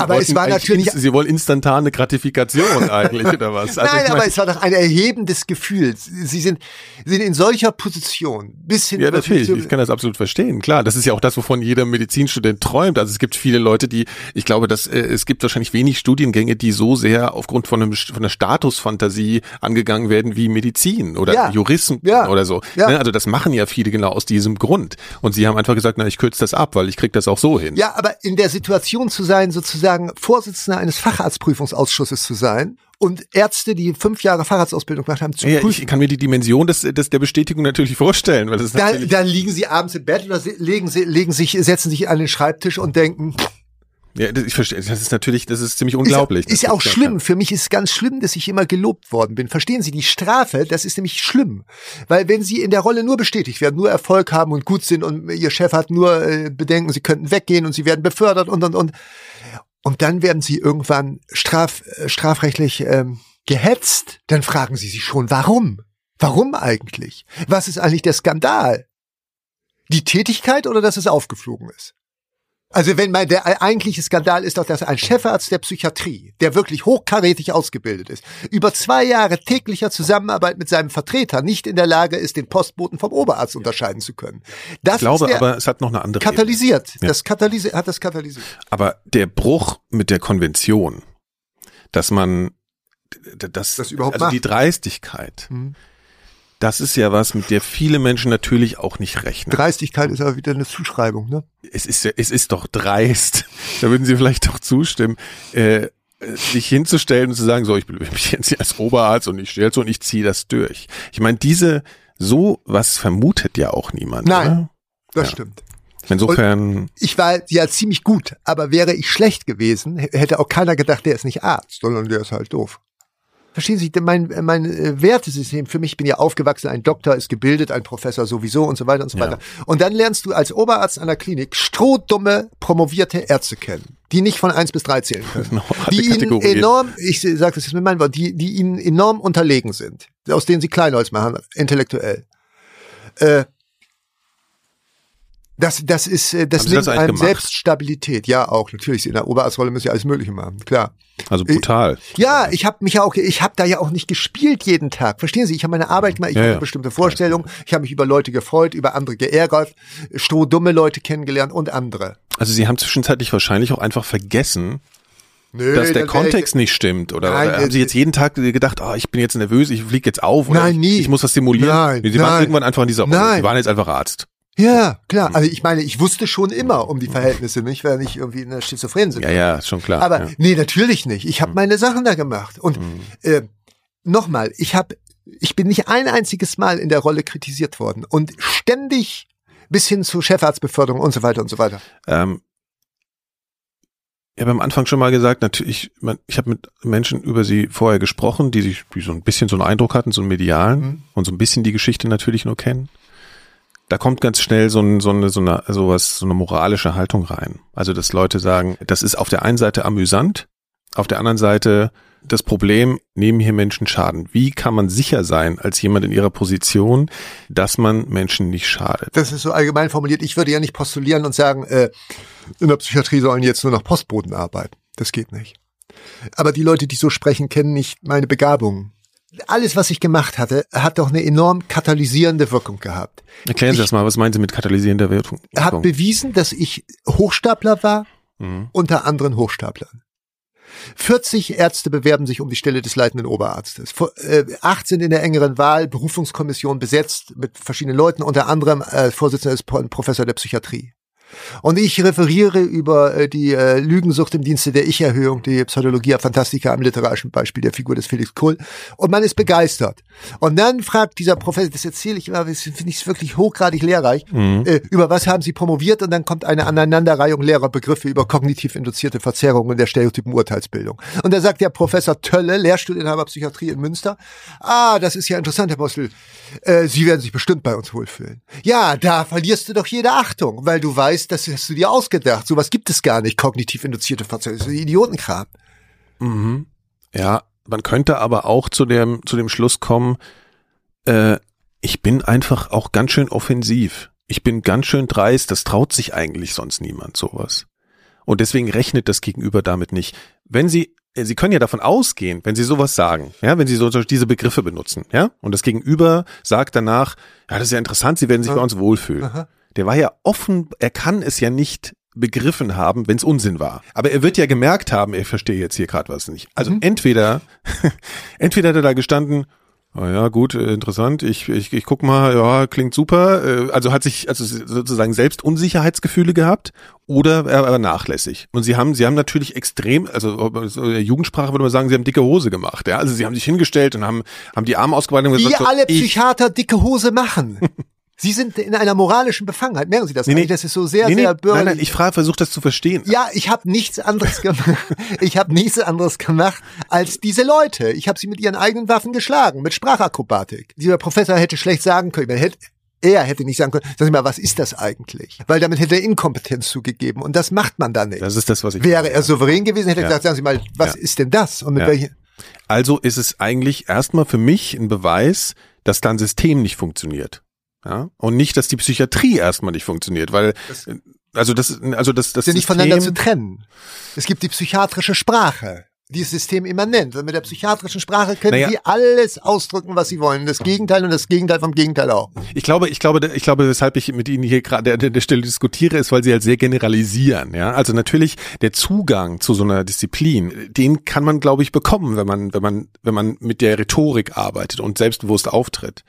Aber es war natürlich- Sie wollen instantane Gratifikation eigentlich, oder was? Also Nein, ich aber es war doch ein erhebendes Gefühl. Sie sind, sind in solcher Position bis hin Ja, natürlich. Ich kann das absolut verstehen. Klar, das ist ja auch das, wovon jeder Medizinstudent träumt. Also es gibt viele Leute, die, ich glaube, dass äh, es gibt wahrscheinlich wenig Studiengänge, die so sehr aufgrund von, einem, von einer Statusfantasie angegangen werden wie Medizin oder Ja. Juristen Ja. oder so. Ja. Ne? Also das machen ja viele genau aus diesem Grund. Und sie haben einfach gesagt, na, ich kürze das ab, weil ich krieg das auch so hin. Ja, aber in der Situation zu sein, sozusagen Vorsitzender eines Facharztprüfungsausschusses zu sein und Ärzte, die fünf Jahre Facharztausbildung gemacht haben, zu Ja, prüfen. ich kann mir die Dimension des, des der Bestätigung natürlich vorstellen, weil das ist Da, natürlich, dann liegen sie abends im Bett oder legen, sie, legen sich, setzen sich an den Schreibtisch und denken, ja, das- ich verstehe, das ist natürlich, das ist ziemlich unglaublich. Ist, ist ja auch schlimm. Für mich ist es ganz schlimm, dass ich immer gelobt worden bin. Verstehen Sie, die Strafe, das ist nämlich schlimm. Weil wenn Sie in der Rolle nur bestätigt werden, nur Erfolg haben und gut sind und Ihr Chef hat nur äh, Bedenken, Sie könnten weggehen und Sie werden befördert und, und, und. Und dann werden Sie irgendwann straf, äh, strafrechtlich ähm, gehetzt. Dann fragen Sie sich schon, warum? Warum eigentlich? Was ist eigentlich der Skandal? Die Tätigkeit oder dass es aufgeflogen ist? Also wenn mein, der eigentliche Skandal ist doch, dass ein Chefarzt der Psychiatrie, der wirklich hochkarätig ausgebildet ist, über zwei Jahre täglicher Zusammenarbeit mit seinem Vertreter nicht in der Lage ist, den Postboten vom Oberarzt unterscheiden zu können. Das Ich glaube aber, es hat noch eine andere katalysiert. Ja. Das katalysiert, hat das katalysiert. Aber der Bruch mit der Konvention, dass man d- das, Das überhaupt also die macht. Dreistigkeit, Mhm. Das ist ja was, mit der viele Menschen natürlich auch nicht rechnen. Dreistigkeit ist aber wieder eine Zuschreibung, ne? es ist ja, es ist doch dreist. Da würden Sie vielleicht doch zustimmen, äh, sich hinzustellen und zu sagen, so, ich bin mich jetzt hier als Oberarzt und ich stehe jetzt so und ich ziehe das durch. Ich meine, diese, so was vermutet ja auch niemand. Nein. Oder? Das Ja. stimmt. Insofern, Ich war ja ziemlich gut, aber wäre ich schlecht gewesen, hätte auch keiner gedacht, der ist nicht Arzt, sondern der ist halt doof. Verstehen Sie, mein, mein äh, Wertesystem für mich, ich bin ja aufgewachsen, ein Doktor ist gebildet, ein Professor sowieso und so weiter und so Ja. weiter. Und dann lernst du als Oberarzt einer Klinik strohdumme, promovierte Ärzte kennen, die nicht von eins bis drei zählen können. Die ihnen enorm, ich sage das jetzt mit meinen Worten, die, die ihnen enorm unterlegen sind, aus denen sie Kleinholz machen, intellektuell. Äh, das, das ist, äh, das nimmt das einem gemacht? Selbststabilität. Ja, auch natürlich. In der Oberarztrolle müssen ja alles Mögliche machen, klar. also brutal. Ja, ich habe mich ja auch, ich habe da ja auch nicht gespielt jeden Tag. Verstehen Sie? Ich habe meine Arbeit gemacht, ich Ja, habe ja. eine bestimmte Vorstellung. Ich habe mich über Leute gefreut, über andere geärgert, strohdumme Leute kennengelernt und andere. Also Sie haben zwischenzeitlich wahrscheinlich auch einfach vergessen, Nö, dass der Kontext nicht stimmt. Oder, Nein, oder haben äh, Sie jetzt jeden Tag gedacht, ah, ich bin jetzt nervös, ich fliege jetzt auf oder Nein, ich, nie. ich muss das simulieren? Nein, Sie waren nein. irgendwann einfach in dieser Rolle. Sie waren jetzt einfach Arzt. Ja, Mhm. klar. Also ich meine, ich wusste schon immer um die Verhältnisse, nicht, weil ich irgendwie in der Schizophren sind. Ja, ja, ist schon klar. Aber ja. Mhm. nee, natürlich nicht. Ich habe meine Sachen da gemacht. Und äh, nochmal, ich habe, ich bin nicht ein einziges Mal in der Rolle kritisiert worden und ständig bis hin zu Chefarztbeförderung und so weiter und so weiter. Ähm, ich habe am Anfang schon mal gesagt, natürlich, man, ich habe mit Menschen über sie vorher gesprochen, die sich die so ein bisschen so einen Eindruck hatten, so einen medialen Mhm. und so ein bisschen die Geschichte natürlich nur kennen. Da kommt ganz schnell so, ein, so eine so eine sowas so eine moralische Haltung rein. Also dass Leute sagen, das ist auf der einen Seite amüsant, auf der anderen Seite das Problem, nehmen hier Menschen Schaden. Wie kann man sicher sein als jemand in ihrer Position, dass man Menschen nicht schadet? Das ist so allgemein formuliert. Ich würde ja nicht postulieren und sagen, äh, in der Psychiatrie sollen jetzt nur noch Postboten arbeiten. Das geht nicht. Aber die Leute, die so sprechen, kennen nicht meine Begabungen. Alles, was ich gemacht hatte, hat doch eine enorm katalysierende Wirkung gehabt. Erklären Sie das mal, was meinen Sie mit katalysierender Wirkung? Er hat bewiesen, dass ich Hochstapler war, Mhm. unter anderen Hochstaplern. 40 Ärzte bewerben sich um die Stelle des leitenden Oberarztes. Vor- äh, 18 in der engeren Wahl, Berufungskommission besetzt mit verschiedenen Leuten, unter anderem äh, Vorsitzender ist Pro- Professor der Psychiatrie. Und ich referiere über äh, die äh, Lügensucht im Dienste der Ich-Erhöhung, die Pseudologia Fantastica am literarischen Beispiel der Figur des Felix Kohl. Und man ist begeistert. Und dann fragt dieser Professor, das erzähle ich immer, finde ich wirklich hochgradig lehrreich, äh, über was haben Sie promoviert? Und dann kommt eine Aneinanderreihung leerer Begriffe über kognitiv induzierte Verzerrungen der stereotypen Urteilsbildung. Und da sagt der Professor Tölle, Lehrstuhlinhaber Psychiatrie in Münster, ah, das ist ja interessant, Herr Postel, äh, Sie werden sich bestimmt bei uns wohlfühlen. Ja, da verlierst du doch jede Achtung, weil du weißt, das hast du dir ausgedacht. Sowas gibt es gar nicht, kognitiv induzierte Verzerrungen. Das ist Idiotenkram. Mhm. Ja, man könnte aber auch zu dem, zu dem Schluss kommen, äh, ich bin einfach auch ganz schön offensiv. Ich bin ganz schön dreist, das traut sich eigentlich sonst niemand sowas. Und deswegen rechnet das Gegenüber damit nicht. Wenn Sie, äh, Sie können ja davon ausgehen, wenn Sie sowas sagen, ja, wenn Sie so diese Begriffe benutzen, ja, und das Gegenüber sagt danach, ja, das ist ja interessant, Sie werden sich bei uns wohlfühlen. Aha. Der war ja offen, er kann es ja nicht begriffen haben, wenn es Unsinn war. Aber er wird ja gemerkt haben, er verstehe jetzt hier gerade was nicht. Also entweder, entweder hat er da gestanden, oh ja, gut, äh, interessant, ich, ich, ich guck mal, ja, klingt super, äh, also hat sich also sozusagen selbst Unsicherheitsgefühle gehabt oder er war nachlässig. Und sie haben, sie haben natürlich extrem, also so in der Jugendsprache würde man sagen, sie haben dicke Hose gemacht, ja, also sie haben sich hingestellt und haben, haben die Arme ausgebreitet und Wie gesagt, so, alle Psychiater dicke Hose machen. Sie sind in einer moralischen Befangenheit. Merken Sie das? Nee, nee. Das ist so sehr, nee, sehr nein, bürgerlich. nein, ich frage, versuche das zu verstehen. Ja, ich habe nichts anderes gemacht. Ich habe nichts anderes gemacht als diese Leute. Ich habe sie mit ihren eigenen Waffen geschlagen, mit Sprachakrobatik. Dieser Professor hätte schlecht sagen können, er hätte, er hätte nicht sagen können, sagen Sie mal, was ist das eigentlich? Weil damit hätte er Inkompetenz zugegeben und das macht man dann nicht. Das ist das, was ich Wäre er souverän gewesen, hätte er Ja. gesagt, sagen Sie mal, was Ja. ist denn das? Und mit Ja. welchen? Also ist es eigentlich erstmal für mich ein Beweis, dass da ein System nicht funktioniert. Ja? Und nicht, dass die Psychiatrie erstmal nicht funktioniert, weil Das- äh, also das, also das, das sind nicht voneinander zu trennen. Es gibt die psychiatrische Sprache dieses System immanent. Und mit der psychiatrischen Sprache können naja. sie alles ausdrücken, was sie wollen. Das Gegenteil und das Gegenteil vom Gegenteil auch. Ich glaube, ich glaube, ich glaube, weshalb ich mit Ihnen hier gerade an der Stelle diskutiere, ist, weil Sie halt sehr generalisieren. Ja, also natürlich der Zugang zu so einer Disziplin, den kann man, glaube ich, bekommen, wenn man, wenn man, wenn man mit der Rhetorik arbeitet und selbstbewusst auftritt.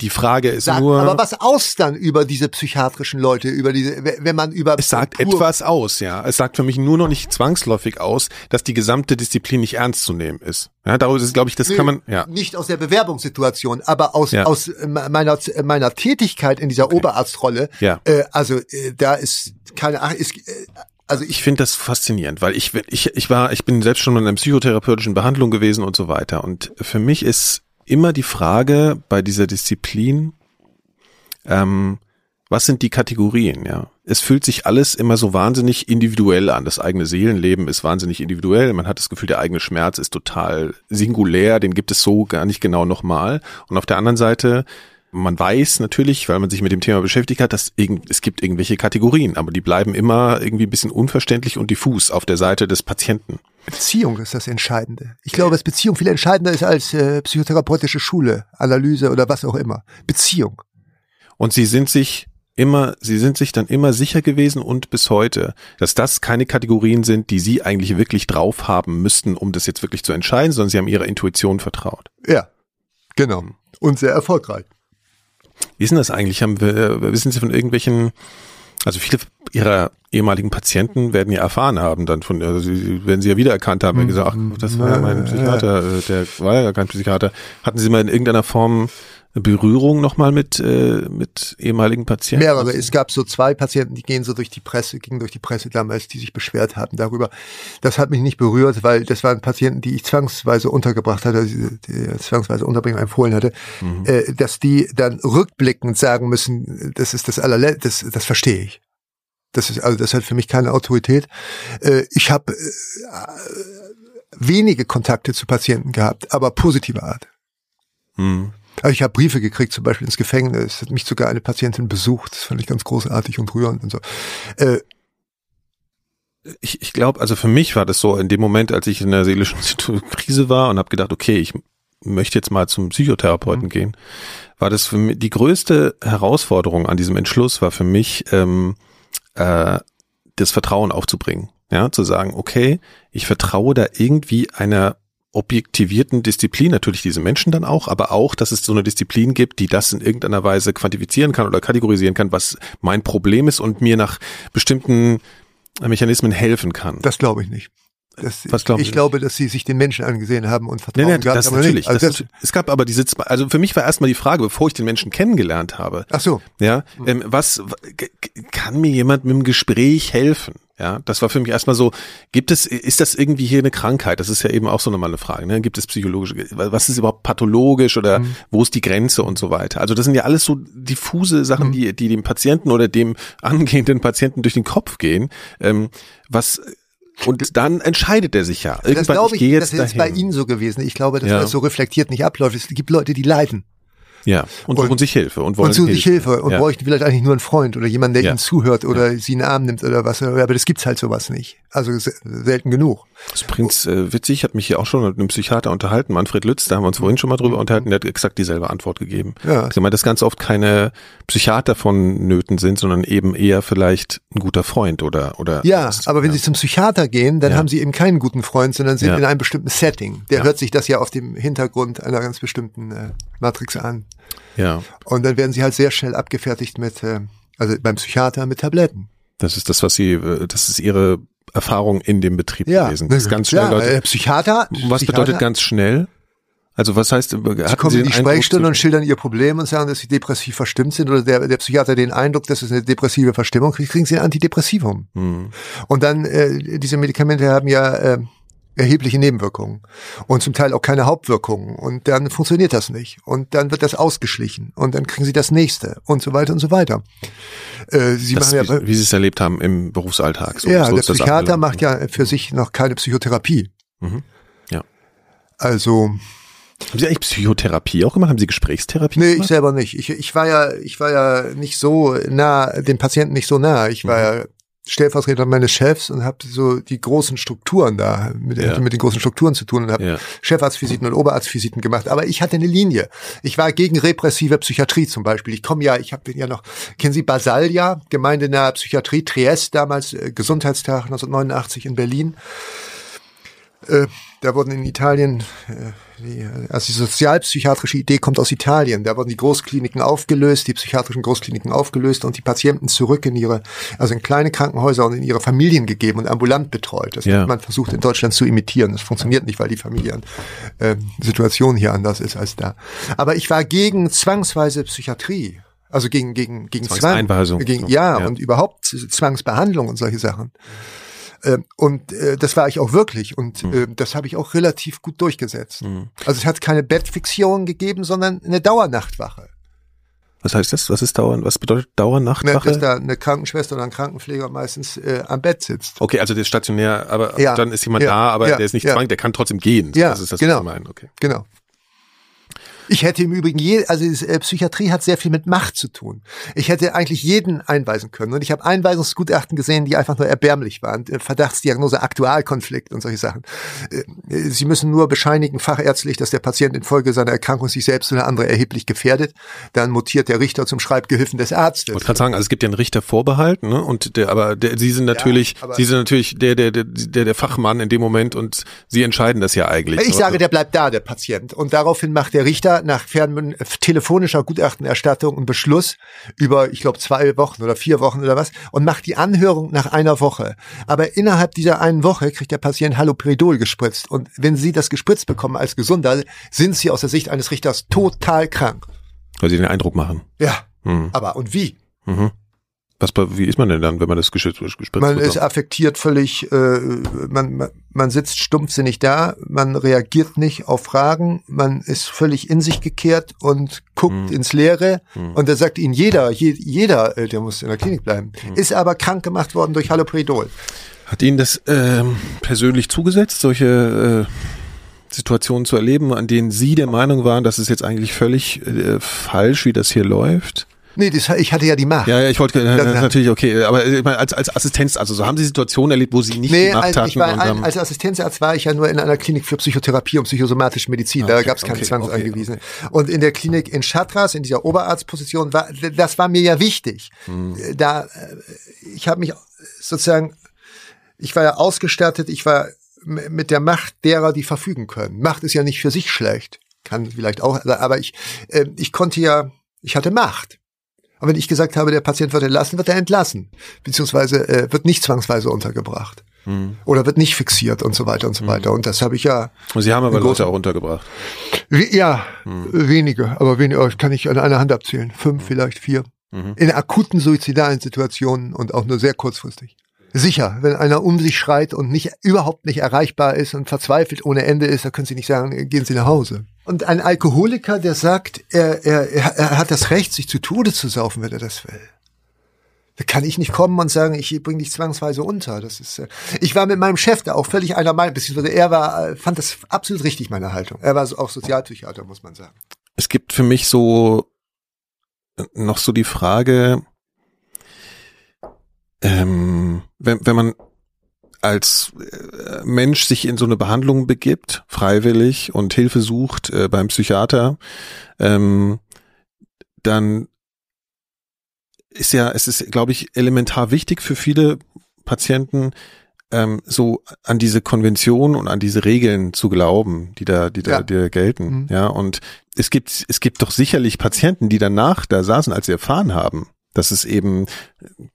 Die Frage ist sagt, nur. Aber was aus dann über diese psychiatrischen Leute, über diese, wenn man über. Es sagt etwas aus, ja. Es sagt für mich nur noch nicht zwangsläufig aus, dass die gesamte Disziplin nicht ernst zu nehmen ist. Ja, darüber ist, glaube ich, das nee, kann man, ja. Nicht aus der Bewerbungssituation, aber aus, ja. aus meiner, meiner Tätigkeit in dieser okay. Oberarztrolle. Ja. Äh, also, äh, da ist keine, Ahnung, ist, äh, also ich finde das faszinierend, weil ich, ich, ich war, ich bin selbst schon in einer psychotherapeutischen Behandlung gewesen und so weiter. Und für mich ist immer die Frage bei dieser Disziplin, ähm, was sind die Kategorien, ja? Es fühlt sich alles immer so wahnsinnig individuell an. Das eigene Seelenleben ist wahnsinnig individuell. Man hat das Gefühl, der eigene Schmerz ist total singulär. Den gibt es so gar nicht genau nochmal. Und auf der anderen Seite man weiß natürlich, weil man sich mit dem Thema beschäftigt hat, dass es gibt irgendwelche Kategorien, aber die bleiben immer irgendwie ein bisschen unverständlich und diffus auf der Seite des Patienten. Beziehung ist das Entscheidende. Ich glaube, dass Beziehung viel entscheidender ist als äh, psychotherapeutische Schule, Analyse oder was auch immer. Beziehung. Und sie sind sich immer, sie sind sich dann immer sicher gewesen und bis heute, dass das keine Kategorien sind, die sie eigentlich wirklich drauf haben müssten, um das jetzt wirklich zu entscheiden, sondern sie haben ihrer Intuition vertraut. Ja, genau. Und sehr erfolgreich. Wie ist denn das eigentlich? Haben wir, äh, wissen Sie von irgendwelchen, also viele Ihrer ehemaligen Patienten werden ja erfahren haben dann von, also sie, werden Sie ja wiedererkannt haben, mhm. gesagt, ach, das war ja mein Psychiater, äh, der war ja gar kein Psychiater. Hatten Sie mal in irgendeiner Form Berührung nochmal mit, äh, mit ehemaligen Patienten? Mehrere. Es gab so zwei Patienten, die gehen so durch die Presse, gingen durch die Presse damals, die sich beschwert haben darüber. Das hat mich nicht berührt, weil das waren Patienten, die ich zwangsweise untergebracht hatte, die, die zwangsweise Unterbringung empfohlen hatte, mhm. äh, dass die dann rückblickend sagen müssen, das ist das allerletzte, das, das verstehe ich. Das ist, also das hat für mich keine Autorität. Äh, ich habe äh, wenige Kontakte zu Patienten gehabt, aber positive Art. Mhm. Also ich habe Briefe gekriegt, zum Beispiel ins Gefängnis, hat mich sogar eine Patientin besucht, das fand ich ganz großartig und rührend und so. Äh, ich, ich glaube, also für mich war das so, in dem Moment, als ich in der seelischen Krise war und habe gedacht, okay, ich möchte jetzt mal zum Psychotherapeuten mhm. gehen, war das für mich die größte Herausforderung an diesem Entschluss war für mich ähm, äh, das Vertrauen aufzubringen, ja, zu sagen, okay, ich vertraue da irgendwie einer objektivierten Disziplin, natürlich diese Menschen dann auch, aber auch, dass es so eine Disziplin gibt, die das in irgendeiner Weise quantifizieren kann oder kategorisieren kann, was mein Problem ist und mir nach bestimmten Mechanismen helfen kann. Das glaube ich nicht. Das, Was glauben ich Sie glaube, dass sie sich den Menschen angesehen haben und Vertrauen nee, nee, gehabt, das natürlich. Also das, es gab aber diese, also für mich war erstmal die Frage, bevor ich den Menschen kennengelernt habe. Ach so. Ja, ähm, was kann mir jemand mit dem Gespräch helfen? Ja, das war für mich erstmal so, gibt es, ist das irgendwie hier eine Krankheit? Das ist ja eben auch so nochmal eine Frage, ne? Gibt es psychologische, was ist überhaupt pathologisch oder mhm. wo ist die Grenze und so weiter? Also das sind ja alles so diffuse Sachen, mhm. die, die dem Patienten oder dem angehenden Patienten durch den Kopf gehen. Ähm, was und dann entscheidet er sich ja. Irgendwann, das glaube ich, ich das ist dahin. bei Ihnen so gewesen. Ich glaube, dass ja. das so reflektiert nicht abläuft. Es gibt Leute, die leiden. Ja, und, und suchen sich Hilfe und wollen und suchen sich Hilfe und ja. bräuchten vielleicht eigentlich nur einen Freund oder jemanden, der ja. ihnen zuhört oder ja. sie in den Arm nimmt oder was. Aber das gibt's halt sowas nicht. Also selten genug. Das ist übrigens äh, witzig, hat mich hier auch schon mit einem Psychiater unterhalten, Manfred Lütz, da haben wir uns vorhin schon mal drüber unterhalten, der hat exakt dieselbe Antwort gegeben. Ja. Ich meine, dass ganz oft keine Psychiater von Nöten sind, sondern eben eher vielleicht ein guter Freund oder oder Ja, was, aber wenn Sie zum Psychiater gehen, dann haben Sie eben keinen guten Freund, sondern sind in einem bestimmten Setting. Der hört sich das ja auf dem Hintergrund einer ganz bestimmten äh, Matrix an. Ja. Und dann werden sie halt sehr schnell abgefertigt mit, äh, also beim Psychiater mit Tabletten. Das ist das, was sie, äh, das ist ihre Erfahrung in dem Betrieb ja, gewesen. Das ist ganz schnell. Ja, Leute. Äh, Psychiater. Was Psychiater, bedeutet ganz schnell? Also was heißt, sie kommen in die Sprechstunde und schildern ihr Problem und sagen, dass sie depressiv verstimmt sind oder der, der Psychiater den Eindruck, dass es eine depressive Verstimmung kriegt, kriegen sie ein Antidepressivum. Hm. Und dann, äh, diese Medikamente haben ja äh, erhebliche Nebenwirkungen und zum Teil auch keine Hauptwirkungen und dann funktioniert das nicht und dann wird das ausgeschlichen und dann kriegen sie das nächste und so weiter und so weiter. Äh, sie das, machen ja, wie, wie Sie es erlebt haben im Berufsalltag. So, ja, so der Psychiater macht ja für sich noch keine Psychotherapie. Mhm. Ja. Also Haben Sie eigentlich Psychotherapie auch gemacht? Haben Sie Gesprächstherapie Nee, gemacht? ich selber nicht. Ich, ich war ja, ich war ja nicht so nah, den Patienten nicht so nah. Ich war ja Stellvertreter meines Chefs und habe so die großen Strukturen da, mit, Ja. hatte mit den großen Strukturen zu tun und habe Ja. Chefarztvisiten und Oberarztvisiten gemacht. Aber ich hatte eine Linie. Ich war gegen repressive Psychiatrie zum Beispiel. Ich komme ja, ich habe ja noch, kennen Sie Basalia, gemeindenahe Psychiatrie, Triest, damals äh, Gesundheitstag 1989 in Berlin. Äh, da wurden in Italien, äh, die, also die sozialpsychiatrische Idee kommt aus Italien. Da wurden die Großkliniken aufgelöst, die psychiatrischen Großkliniken aufgelöst und die Patienten zurück in ihre, also in kleine Krankenhäuser und in ihre Familien gegeben und ambulant betreut. Das Ja. hat man versucht in Deutschland zu imitieren. Das funktioniert nicht, weil die Familien äh, Situation hier anders ist als da. Aber ich war gegen zwangsweise Psychiatrie. Also gegen gegen gegen Zwangseinweisung. Zwang, gegen, ja, Ja. und überhaupt Zwangsbehandlung und solche Sachen. Ähm, Und äh, das war ich auch wirklich und Hm. äh, das habe ich auch relativ gut durchgesetzt. Also es hat keine Bettfixierung gegeben, sondern eine Dauernachtwache. Was heißt das? Was ist Dauer, was bedeutet Ne, Dauernachtwache? dass da eine Krankenschwester oder ein Krankenpfleger meistens äh, am Bett sitzt. Okay, also der ist stationär, aber Ja. dann ist jemand Ja. da, aber Ja. der ist nicht Ja. zwang, der kann trotzdem gehen. Ja, das ist das, genau. was Sie meinen. Okay. Genau. Ich hätte im Übrigen je, also äh, Psychiatrie hat sehr viel mit Macht zu tun. Ich hätte eigentlich jeden einweisen können und ich habe Einweisungsgutachten gesehen, die einfach nur erbärmlich waren. Äh, Verdachtsdiagnose, Aktualkonflikt und solche Sachen. Äh, Sie müssen nur bescheinigen fachärztlich, dass der Patient infolge seiner Erkrankung sich selbst oder andere erheblich gefährdet. Dann mutiert der Richter zum Schreibgehilfen des Arztes. Ich wollte gerade sagen, also es gibt ja einen Richtervorbehalt, ne? Und der, aber der, Sie sind natürlich, aber- Sie sind natürlich der, der, der, der, der Fachmann in dem Moment und Sie entscheiden das ja eigentlich. Ich sage, der bleibt da, der Patient. Und daraufhin macht der Richter nach fern telefonischer Gutachtenerstattung einen Beschluss über, ich glaube, zwei Wochen oder vier Wochen oder was und macht die Anhörung nach einer Woche. Aber innerhalb dieser einen Woche kriegt der Patient Haloperidol gespritzt. Und wenn Sie das gespritzt bekommen als Gesunder, sind Sie aus der Sicht eines Richters total krank. weil Sie den Eindruck machen. Ja. Hm. Aber und wie? Mhm. Was, wie ist man denn dann, wenn man das gespritzt, gespritzt Man bekommt? ist affektiert völlig, äh, man, man, sitzt stumpfsinnig da, man reagiert nicht auf Fragen, man ist völlig in sich gekehrt und guckt ins Leere und da sagt ihnen jeder, je, jeder, äh, der muss in der Klinik bleiben, ist aber krank gemacht worden durch Haloperidol. Hat Ihnen das ähm, persönlich zugesetzt, solche äh, Situationen zu erleben, an denen Sie der Meinung waren, dass es jetzt eigentlich völlig äh, falsch, wie das hier läuft? Nee, das, ich hatte ja die Macht. Ja, ja, ich wollte äh, Das- natürlich okay, aber ich meine, als als Assistenz, also so haben Sie Situationen erlebt, wo Sie nicht Nee, die Macht als, hatten ich war ein, als Assistenzarzt war ich ja nur in einer Klinik für Psychotherapie und psychosomatische Medizin. da Okay, gab es keine okay, Zwangsangewiesene. Und in der Klinik in Chatras, in dieser Oberarztposition, war das war mir ja wichtig. Hm. Da, äh, ich habe mich sozusagen, ich war ja ausgestattet, ich war mit der Macht derer, die verfügen können. Macht ist ja nicht für sich schlecht, kann vielleicht auch, aber ich, äh, ich konnte ja, ich hatte Macht. Aber wenn ich gesagt habe, der Patient wird entlassen, wird er entlassen. Beziehungsweise äh, wird nicht zwangsweise untergebracht. Oder wird nicht fixiert und so weiter und so weiter. Und das habe ich ja, und Sie haben aber Leute auch untergebracht. ja, wenige, aber wenige, oh, kann ich an einer Hand abzählen. Fünf, vielleicht vier. In akuten suizidalen Situationen und auch nur sehr kurzfristig. Sicher, wenn einer um sich schreit und nicht, überhaupt nicht erreichbar ist und verzweifelt ohne Ende ist, da können Sie nicht sagen, gehen Sie nach Hause. Und ein Alkoholiker, der sagt, er, er, er hat das Recht, sich zu Tode zu saufen, wenn er das will. Da kann ich nicht kommen und sagen, ich bringe dich zwangsweise unter. Das ist, äh, ich war mit meinem Chef da auch völlig einer Meinung, beziehungsweise er war, äh, fand das absolut richtig, meine Haltung. Er war auch Sozialpsychiater, muss man sagen. Es gibt für mich so äh, noch so die Frage, ähm, wenn, wenn man als äh, Mensch sich in so eine Behandlung begibt, freiwillig und Hilfe sucht äh, beim Psychiater, ähm, dann ist ja, es ist, glaube ich, elementar wichtig für viele Patienten, ähm, so an diese Konvention und an diese Regeln zu glauben, die da, die da, Ja. die da gelten. Mhm. Ja, und es gibt, es gibt doch sicherlich Patienten, die danach da saßen, als sie erfahren haben, dass es eben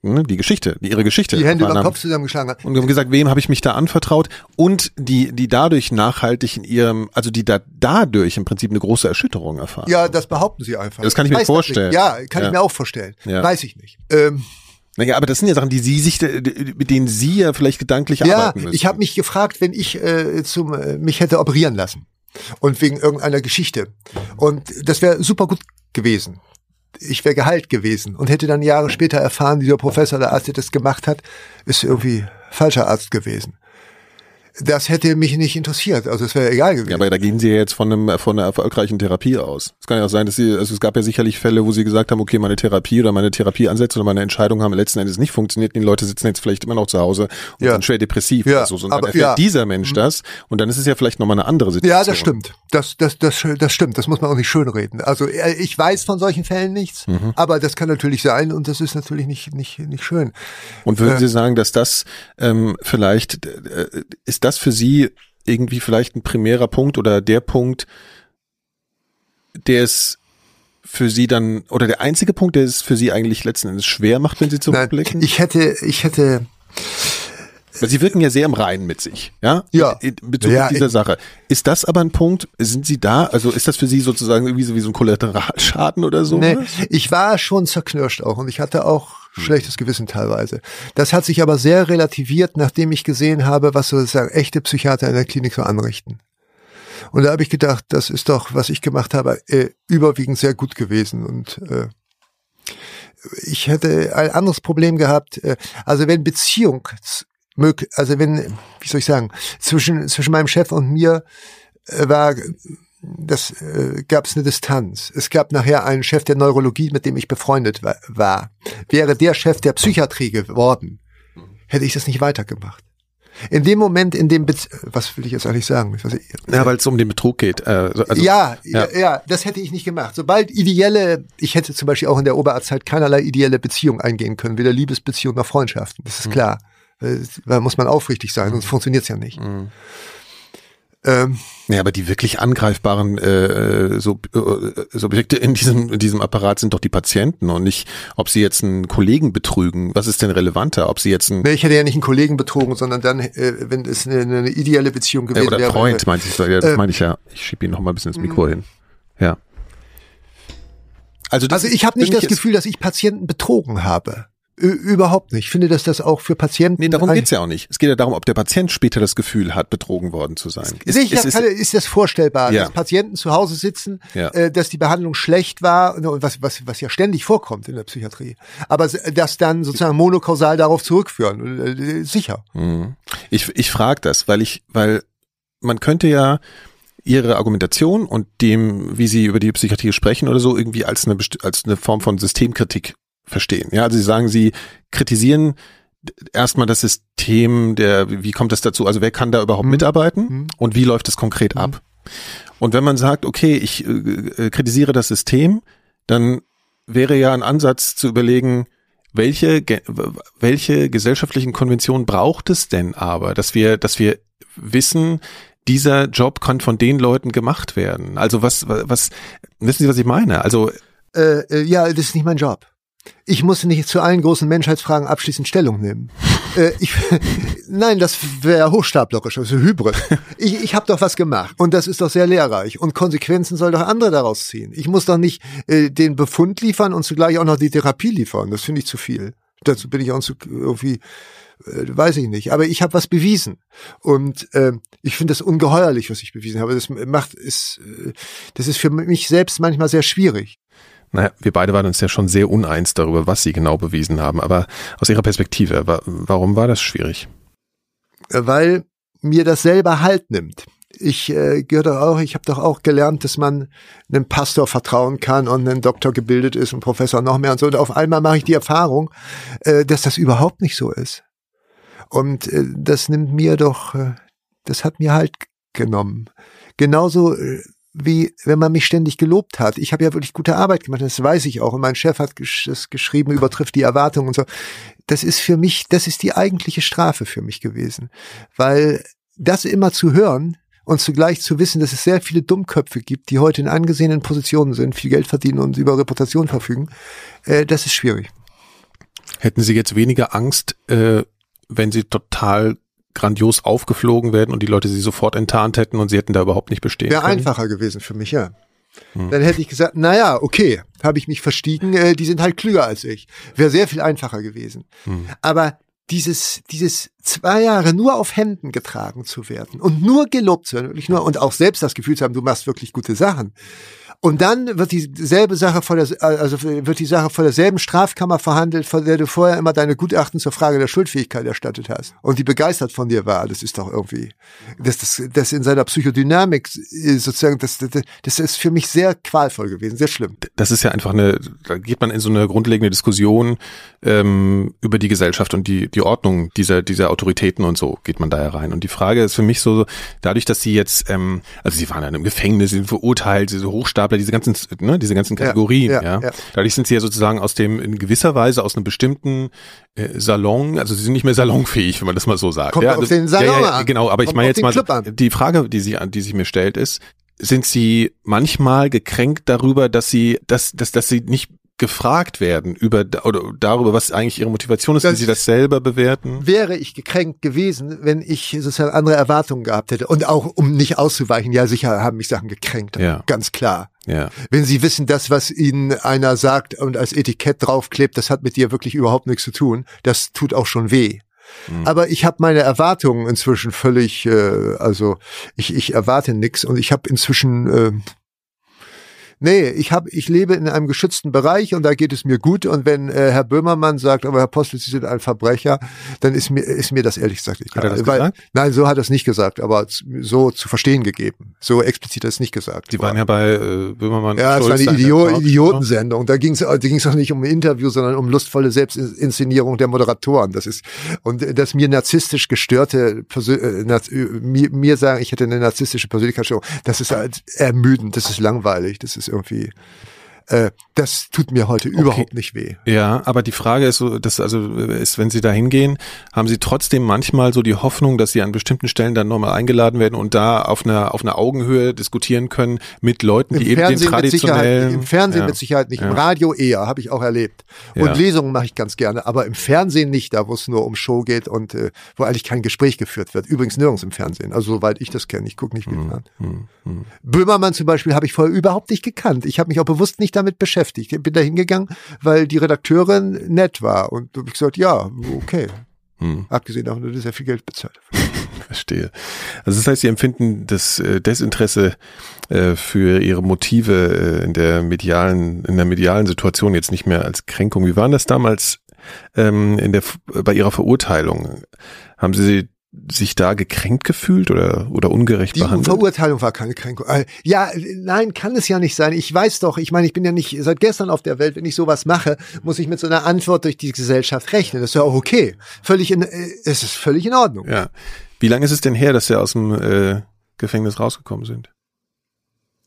ne, die Geschichte, die ihre Geschichte Die Hände über den. Kopf zusammengeschlagen hat. Und haben gesagt, wem habe ich mich da anvertraut? Und die, die dadurch nachhaltig in ihrem, also die da dadurch im Prinzip eine große Erschütterung erfahren. Ja, das behaupten sie einfach. Das kann ich mir Weiß vorstellen. Ja, kann Ja. ich mir auch vorstellen. Ja. Weiß ich nicht. Ähm, Naja, aber das sind ja Sachen, die Sie sich, mit denen Sie ja vielleicht gedanklich ja, arbeiten müssen. ich habe mich gefragt, wenn ich äh, zum, äh, mich hätte operieren lassen und wegen irgendeiner Geschichte. Und das wäre super gut gewesen. Ich wäre geheilt gewesen und hätte dann Jahre später erfahren, dieser Professor, der Arzt, der das gemacht hat, ist irgendwie falscher Arzt gewesen. das hätte mich nicht interessiert. Also es wäre egal gewesen. Ja, aber da gehen Sie ja jetzt von, einem, von einer erfolgreichen Therapie aus. Es kann ja auch sein, dass Sie, also es gab ja sicherlich Fälle, wo Sie gesagt haben, okay, meine Therapie oder meine Therapieansätze oder meine Entscheidungen haben letzten Endes nicht funktioniert. Die Leute sitzen jetzt vielleicht immer noch zu Hause und Ja. sind schwer depressiv Ja, oder so. Und aber- dann erfährt ja. dieser Mensch das und dann ist es ja vielleicht nochmal eine andere Situation. Ja, das stimmt. Das, das, das, das stimmt. Das muss man auch nicht schönreden. Also äh, ich weiß von solchen Fällen nichts, Mhm. aber das kann natürlich sein und das ist natürlich nicht, nicht, nicht schön. Und würden Sie sagen, dass das ähm, vielleicht, äh, ist das für Sie irgendwie vielleicht ein primärer Punkt oder der Punkt, der es für Sie dann, oder der einzige Punkt, der es für Sie eigentlich letzten Endes schwer macht, wenn Sie zurückblicken? ich hätte, ich hätte, Sie wirken ja sehr im Reinen mit sich, ja? Ja. In, in Bezug Ja, auf dieser Sache. Ist das aber ein Punkt, sind Sie da, also ist das für Sie sozusagen irgendwie so wie so ein Kollateralschaden oder so? nee, ich war schon zerknirscht auch und ich hatte auch schlechtes Gewissen teilweise. Das hat sich aber sehr relativiert, nachdem ich gesehen habe, was sozusagen echte Psychiater in der Klinik so anrichten. Und da habe ich gedacht, das ist doch, was ich gemacht habe, äh, überwiegend sehr gut gewesen. Und äh, ich hätte ein anderes Problem gehabt. Äh, also wenn Beziehung, mög- also wenn, wie soll ich sagen, zwischen zwischen meinem Chef und mir äh, war das äh, gab es eine Distanz. Es gab nachher einen Chef der Neurologie, mit dem ich befreundet wa war. Wäre der Chef der Psychiatrie geworden, hätte ich das nicht weitergemacht. In dem Moment, in dem, Bez was will ich jetzt eigentlich sagen? Ja, weil es um den Betrug geht. Äh, also, ja, ja. ja, ja, das hätte ich nicht gemacht. Sobald ideelle, ich hätte zum Beispiel auch in der Oberarztzeit keinerlei ideelle Beziehung eingehen können, weder Liebesbeziehung noch Freundschaften. Das ist klar. Äh, Da muss man aufrichtig sein, sonst funktioniert's ja nicht. Ähm, Ja, aber die wirklich angreifbaren äh, so, äh, Subjekte in diesem, in diesem Apparat sind doch die Patienten und nicht, ob sie jetzt einen Kollegen betrügen. Was ist denn relevanter? Ob sie jetzt ein nee, ich hätte ja nicht einen Kollegen betrogen, sondern dann, äh, wenn es eine, eine ideelle Beziehung äh, gewesen oder wäre. Freund, meinte ich. Ja, das äh, meine ich ja. Ich schiebe ihn noch mal ein bisschen ins Mikro hin. Ja. Also, das Also ich habe nicht das Gefühl, dass ich Patienten betrogen habe. Überhaupt nicht. Ich finde, dass das auch für Patienten. Nee, darum geht's ja auch nicht. Es geht ja darum, ob der Patient später das Gefühl hat, betrogen worden zu sein. Ist, Sicher ist, ist, ist das vorstellbar, Ja. dass Patienten zu Hause sitzen, Ja. äh, dass die Behandlung schlecht war, und was, was, was ja ständig vorkommt in der Psychiatrie. Aber das dann sozusagen monokausal darauf zurückführen, äh, sicher. Mhm. Ich, ich frage das, weil ich, weil man könnte ja ihre Argumentation und dem, wie sie über die Psychiatrie sprechen oder so, irgendwie als eine, als eine Form von Systemkritik verstehen. Ja, also sie sagen, sie kritisieren erstmal das System der, wie kommt das dazu? Also wer kann da überhaupt mitarbeiten und wie läuft es konkret ab? Und wenn man sagt, okay, ich äh, äh, kritisiere das System, dann wäre ja ein Ansatz zu überlegen, welche, ge- welche gesellschaftlichen Konventionen braucht es denn aber, dass wir, dass wir wissen, dieser Job kann von den Leuten gemacht werden. Also was, was, was wissen Sie, was ich meine? Also Äh, äh, ja, das ist nicht mein Job. Ich muss nicht zu allen großen Menschheitsfragen abschließend Stellung nehmen. äh, ich, nein, das wäre hochstaplerisch, das ist Hybrid. Ich, ich habe doch was gemacht und das ist doch sehr lehrreich und Konsequenzen soll doch andere daraus ziehen. Ich muss doch nicht äh, den Befund liefern und zugleich auch noch die Therapie liefern. Das finde ich zu viel. Dazu bin ich auch zu, irgendwie, äh, weiß ich nicht. Aber ich habe was bewiesen und äh, ich finde das ungeheuerlich, was ich bewiesen habe. Das macht ist, äh, das ist für mich selbst manchmal sehr schwierig. Naja, wir beide waren uns ja schon sehr uneins darüber, was sie genau bewiesen haben. Aber aus Ihrer Perspektive, wa warum war das schwierig? weil mir das selber Halt nimmt. Ich äh, gehöre doch auch, ich habe doch auch gelernt, dass man einem Pastor vertrauen kann und einem Doktor gebildet ist und Professor noch mehr und so. Und auf einmal mache ich die Erfahrung, äh, dass das überhaupt nicht so ist. Und äh, das nimmt mir doch, äh, das hat mir Halt genommen. Genauso äh, wie wenn man mich ständig gelobt hat. Ich habe ja wirklich gute Arbeit gemacht, das weiß ich auch. Und mein Chef hat gesch das geschrieben, übertrifft die Erwartungen und so. Das ist für mich, das ist die eigentliche Strafe für mich gewesen. Weil das immer zu hören und zugleich zu wissen, dass es sehr viele Dummköpfe gibt, die heute in angesehenen Positionen sind, viel Geld verdienen und über Reputation verfügen, äh, das ist schwierig. Hätten Sie jetzt weniger Angst, äh, wenn Sie total grandios aufgeflogen werden und die Leute Sie sofort enttarnt hätten und Sie hätten da überhaupt nicht bestehen Wäre können? einfacher gewesen für mich, ja. Dann hätte ich gesagt, na ja, okay, habe ich mich verstiegen, äh, die sind halt klüger als ich. Wäre sehr viel einfacher gewesen. Aber dieses, dieses zwei Jahre nur auf Händen getragen zu werden und nur gelobt zu werden, wirklich nur, und auch selbst das Gefühl zu haben, du machst wirklich gute Sachen. Und dann wird dieselbe Sache vor der, also wird die Sache vor derselben Strafkammer verhandelt, von der du vorher immer deine Gutachten zur Frage der Schuldfähigkeit erstattet hast. Und die begeistert von dir war. Das ist doch irgendwie, das, das, das in seiner Psychodynamik sozusagen, das, das, das ist für mich sehr qualvoll gewesen, sehr schlimm. Das ist ja einfach eine, da geht man in so eine grundlegende Diskussion ähm, über die Gesellschaft und die, die Ordnung dieser, dieser Autoritäten und so geht man da ja rein. Und die Frage ist für mich so, dadurch, dass sie jetzt, ähm, also sie waren in einem Gefängnis, sie sind verurteilt, diese Hochstapler Stapler, diese ganzen, ne, diese ganzen Kategorien, ja, ja, ja. Dadurch sind sie ja sozusagen aus dem, in gewisser Weise aus einem bestimmten äh, Salon, also sie sind nicht mehr salonfähig, wenn man das mal so sagt. Kommt ja, auf den Salon ja, ja, Genau, aber Kommt ich meine jetzt mal, die Frage, die sie, die sich mir stellt, ist, sind sie manchmal gekränkt darüber, dass sie, dass, dass, dass sie nicht gefragt werden über oder darüber, was eigentlich ihre Motivation ist, das wie sie das selber bewerten? Wäre ich gekränkt gewesen, wenn ich sozusagen andere Erwartungen gehabt hätte und auch um nicht auszuweichen, ja sicher haben mich Sachen gekränkt, ja. ganz klar. Ja. Wenn Sie wissen, das, was Ihnen einer sagt und als Etikett draufklebt, das hat mit dir wirklich überhaupt nichts zu tun, das tut auch schon weh. Mhm. Aber ich habe meine Erwartungen inzwischen völlig, äh, also ich, ich erwarte nichts und ich habe inzwischen äh, Nee, ich habe, ich lebe in einem geschützten Bereich und da geht es mir gut. Und wenn äh, Herr Böhmermann sagt, aber Herr Postel, Sie sind ein Verbrecher, dann ist mir, ist mir das ehrlich gesagt egal. Hat er das Weil, gesagt? Nein, so hat er es nicht gesagt, aber so zu verstehen gegeben. So explizit hat er es nicht gesagt. Sie waren ja bei äh, Böhmermann. Ja, es war eine Idio Idiotensendung. Da ging es da ging's auch nicht um ein Interview, sondern um lustvolle Selbstinszenierung der Moderatoren. Das ist und das mir narzisstisch gestörte Persön äh, mir, mir sagen, ich hätte eine narzisstische Persönlichkeitsstörung. Das ist halt ermüdend. Das ist langweilig. Das ist ist irgendwie äh, das tut mir heute okay. überhaupt nicht weh. Ja, aber die Frage ist so, dass also ist, wenn Sie da hingehen, haben Sie trotzdem manchmal so die Hoffnung, dass Sie an bestimmten Stellen dann nochmal eingeladen werden und da auf einer auf einer Augenhöhe diskutieren können mit Leuten, die Im eben Fernsehen den traditionellen Im Fernsehen ja. mit Sicherheit nicht, ja. im Radio eher, habe ich auch erlebt. Und ja. Lesungen mache ich ganz gerne, aber im Fernsehen nicht, da wo es nur um Show geht und äh, wo eigentlich kein Gespräch geführt wird. Übrigens nirgends im Fernsehen, also soweit ich das kenne. Ich gucke nicht viel hm, an. Hm, hm. Böhmermann zum Beispiel habe ich vorher überhaupt nicht gekannt. Ich habe mich auch bewusst nicht damit beschäftigt. Ich bin da hingegangen, weil die Redakteurin nett war und habe gesagt, ja, okay. Hm. Abgesehen davon, dass er sehr viel Geld bezahlt. Verstehe. Also das heißt, Sie empfinden das äh, Desinteresse äh, für Ihre Motive äh, in der medialen, in der medialen Situation jetzt nicht mehr als Kränkung. Wie waren das damals ähm, in der bei Ihrer Verurteilung? Haben Sie sich da gekränkt gefühlt oder, oder ungerecht die behandelt? Die Verurteilung war keine Kränkung. Äh, ja, nein, kann es ja nicht sein. Ich weiß doch, ich meine, ich bin ja nicht seit gestern auf der Welt. Wenn ich sowas mache, muss ich mit so einer Antwort durch die Gesellschaft rechnen. Das ist ja auch okay. Völlig in, äh, es ist völlig in Ordnung. Ja. Wie lange ist es denn her, dass Sie aus dem äh, Gefängnis rausgekommen sind?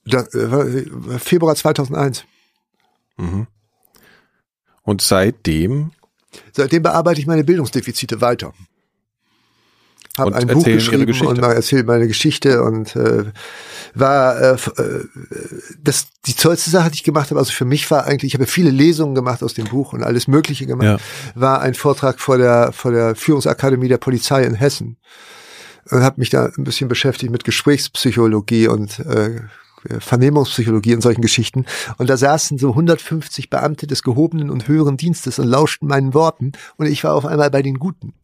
Das, äh, Februar 2001. Mhm. Und seitdem? Seitdem bearbeite ich meine Bildungsdefizite weiter habe ein Buch geschrieben und erzählt meine Geschichte und äh, war äh, äh, das die tollste Sache, die ich gemacht habe. Also für mich war eigentlich, ich habe viele Lesungen gemacht aus dem Buch und alles Mögliche gemacht. Ja. War ein Vortrag vor der vor der Führungsakademie der Polizei in Hessen und habe mich da ein bisschen beschäftigt mit Gesprächspsychologie und äh, Vernehmungspsychologie und solchen Geschichten. Und da saßen so 150 Beamte des gehobenen und höheren Dienstes und lauschten meinen Worten. Und ich war auf einmal bei den Guten.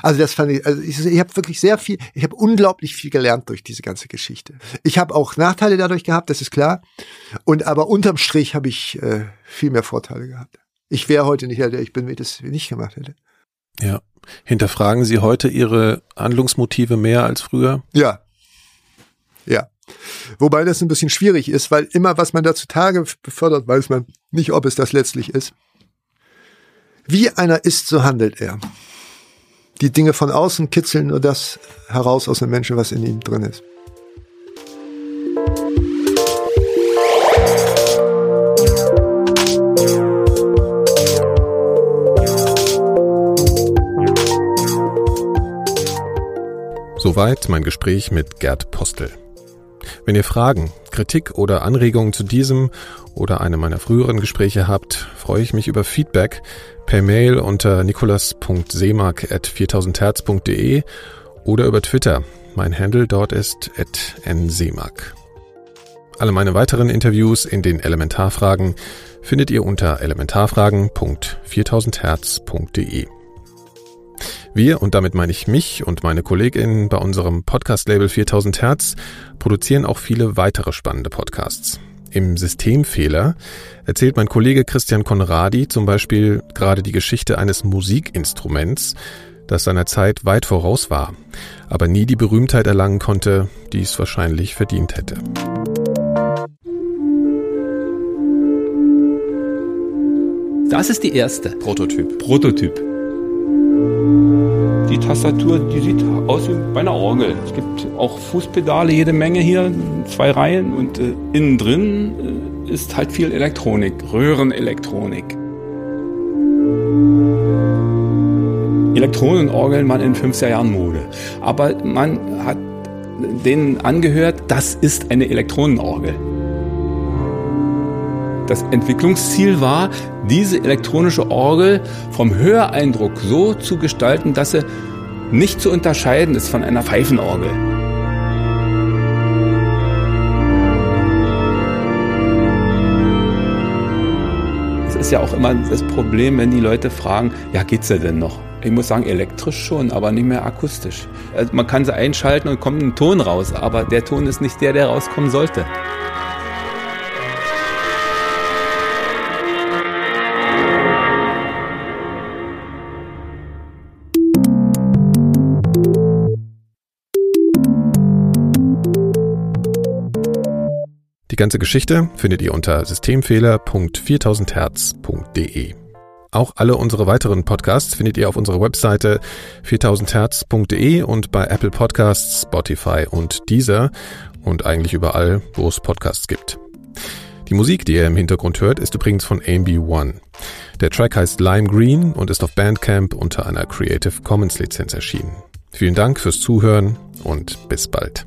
Also das fand ich, also ich, ich habe wirklich sehr viel, ich habe unglaublich viel gelernt durch diese ganze Geschichte. Ich habe auch Nachteile dadurch gehabt, das ist klar. Und aber unterm Strich habe ich äh, viel mehr Vorteile gehabt. Ich wäre heute nicht der, ich bin, wenn ich das nicht gemacht hätte. Ja. Hinterfragen Sie heute Ihre Handlungsmotive mehr als früher? Ja. Ja. Wobei das ein bisschen schwierig ist, weil immer, was man da zutage befördert, weiß man nicht, ob es das letztlich ist. Wie einer ist, so handelt er die Dinge von außen kitzeln nur das heraus aus dem Menschen, was in ihm drin ist. Soweit mein Gespräch mit Gerd Postel. Wenn ihr Fragen, Kritik oder Anregungen zu diesem oder einem meiner früheren Gespräche habt, freue ich mich über Feedback per Mail unter nikolas.seemark.4000herz.de oder über Twitter. Mein Handle dort ist nseemark. Alle meine weiteren Interviews in den Elementarfragen findet ihr unter elementarfragen.4000herz.de. Wir, und damit meine ich mich und meine KollegInnen bei unserem Podcast-Label 4000 Hertz, produzieren auch viele weitere spannende Podcasts. Im Systemfehler erzählt mein Kollege Christian Konradi zum Beispiel gerade die Geschichte eines Musikinstruments, das seiner Zeit weit voraus war, aber nie die Berühmtheit erlangen konnte, die es wahrscheinlich verdient hätte. Das ist die erste. Prototyp. Prototyp. Die Tastatur, die sieht aus wie bei einer Orgel. Es gibt auch Fußpedale, jede Menge hier, zwei Reihen und äh, innen drin äh, ist halt viel Elektronik, Röhrenelektronik. Elektronenorgeln waren in 50er Jahren Mode. Aber man hat denen angehört, das ist eine Elektronenorgel. Das Entwicklungsziel war, diese elektronische Orgel vom Höreindruck so zu gestalten, dass sie nicht zu unterscheiden ist von einer Pfeifenorgel. Es ist ja auch immer das Problem, wenn die Leute fragen, ja, geht's ja denn noch? Ich muss sagen, elektrisch schon, aber nicht mehr akustisch. Also man kann sie einschalten und kommt ein Ton raus, aber der Ton ist nicht der, der rauskommen sollte. Die ganze Geschichte findet ihr unter systemfehler.4000herz.de. Auch alle unsere weiteren Podcasts findet ihr auf unserer Webseite 4000herz.de und bei Apple Podcasts, Spotify und Deezer und eigentlich überall, wo es Podcasts gibt. Die Musik, die ihr im Hintergrund hört, ist übrigens von AMB One. Der Track heißt Lime Green und ist auf Bandcamp unter einer Creative Commons Lizenz erschienen. Vielen Dank fürs Zuhören und bis bald.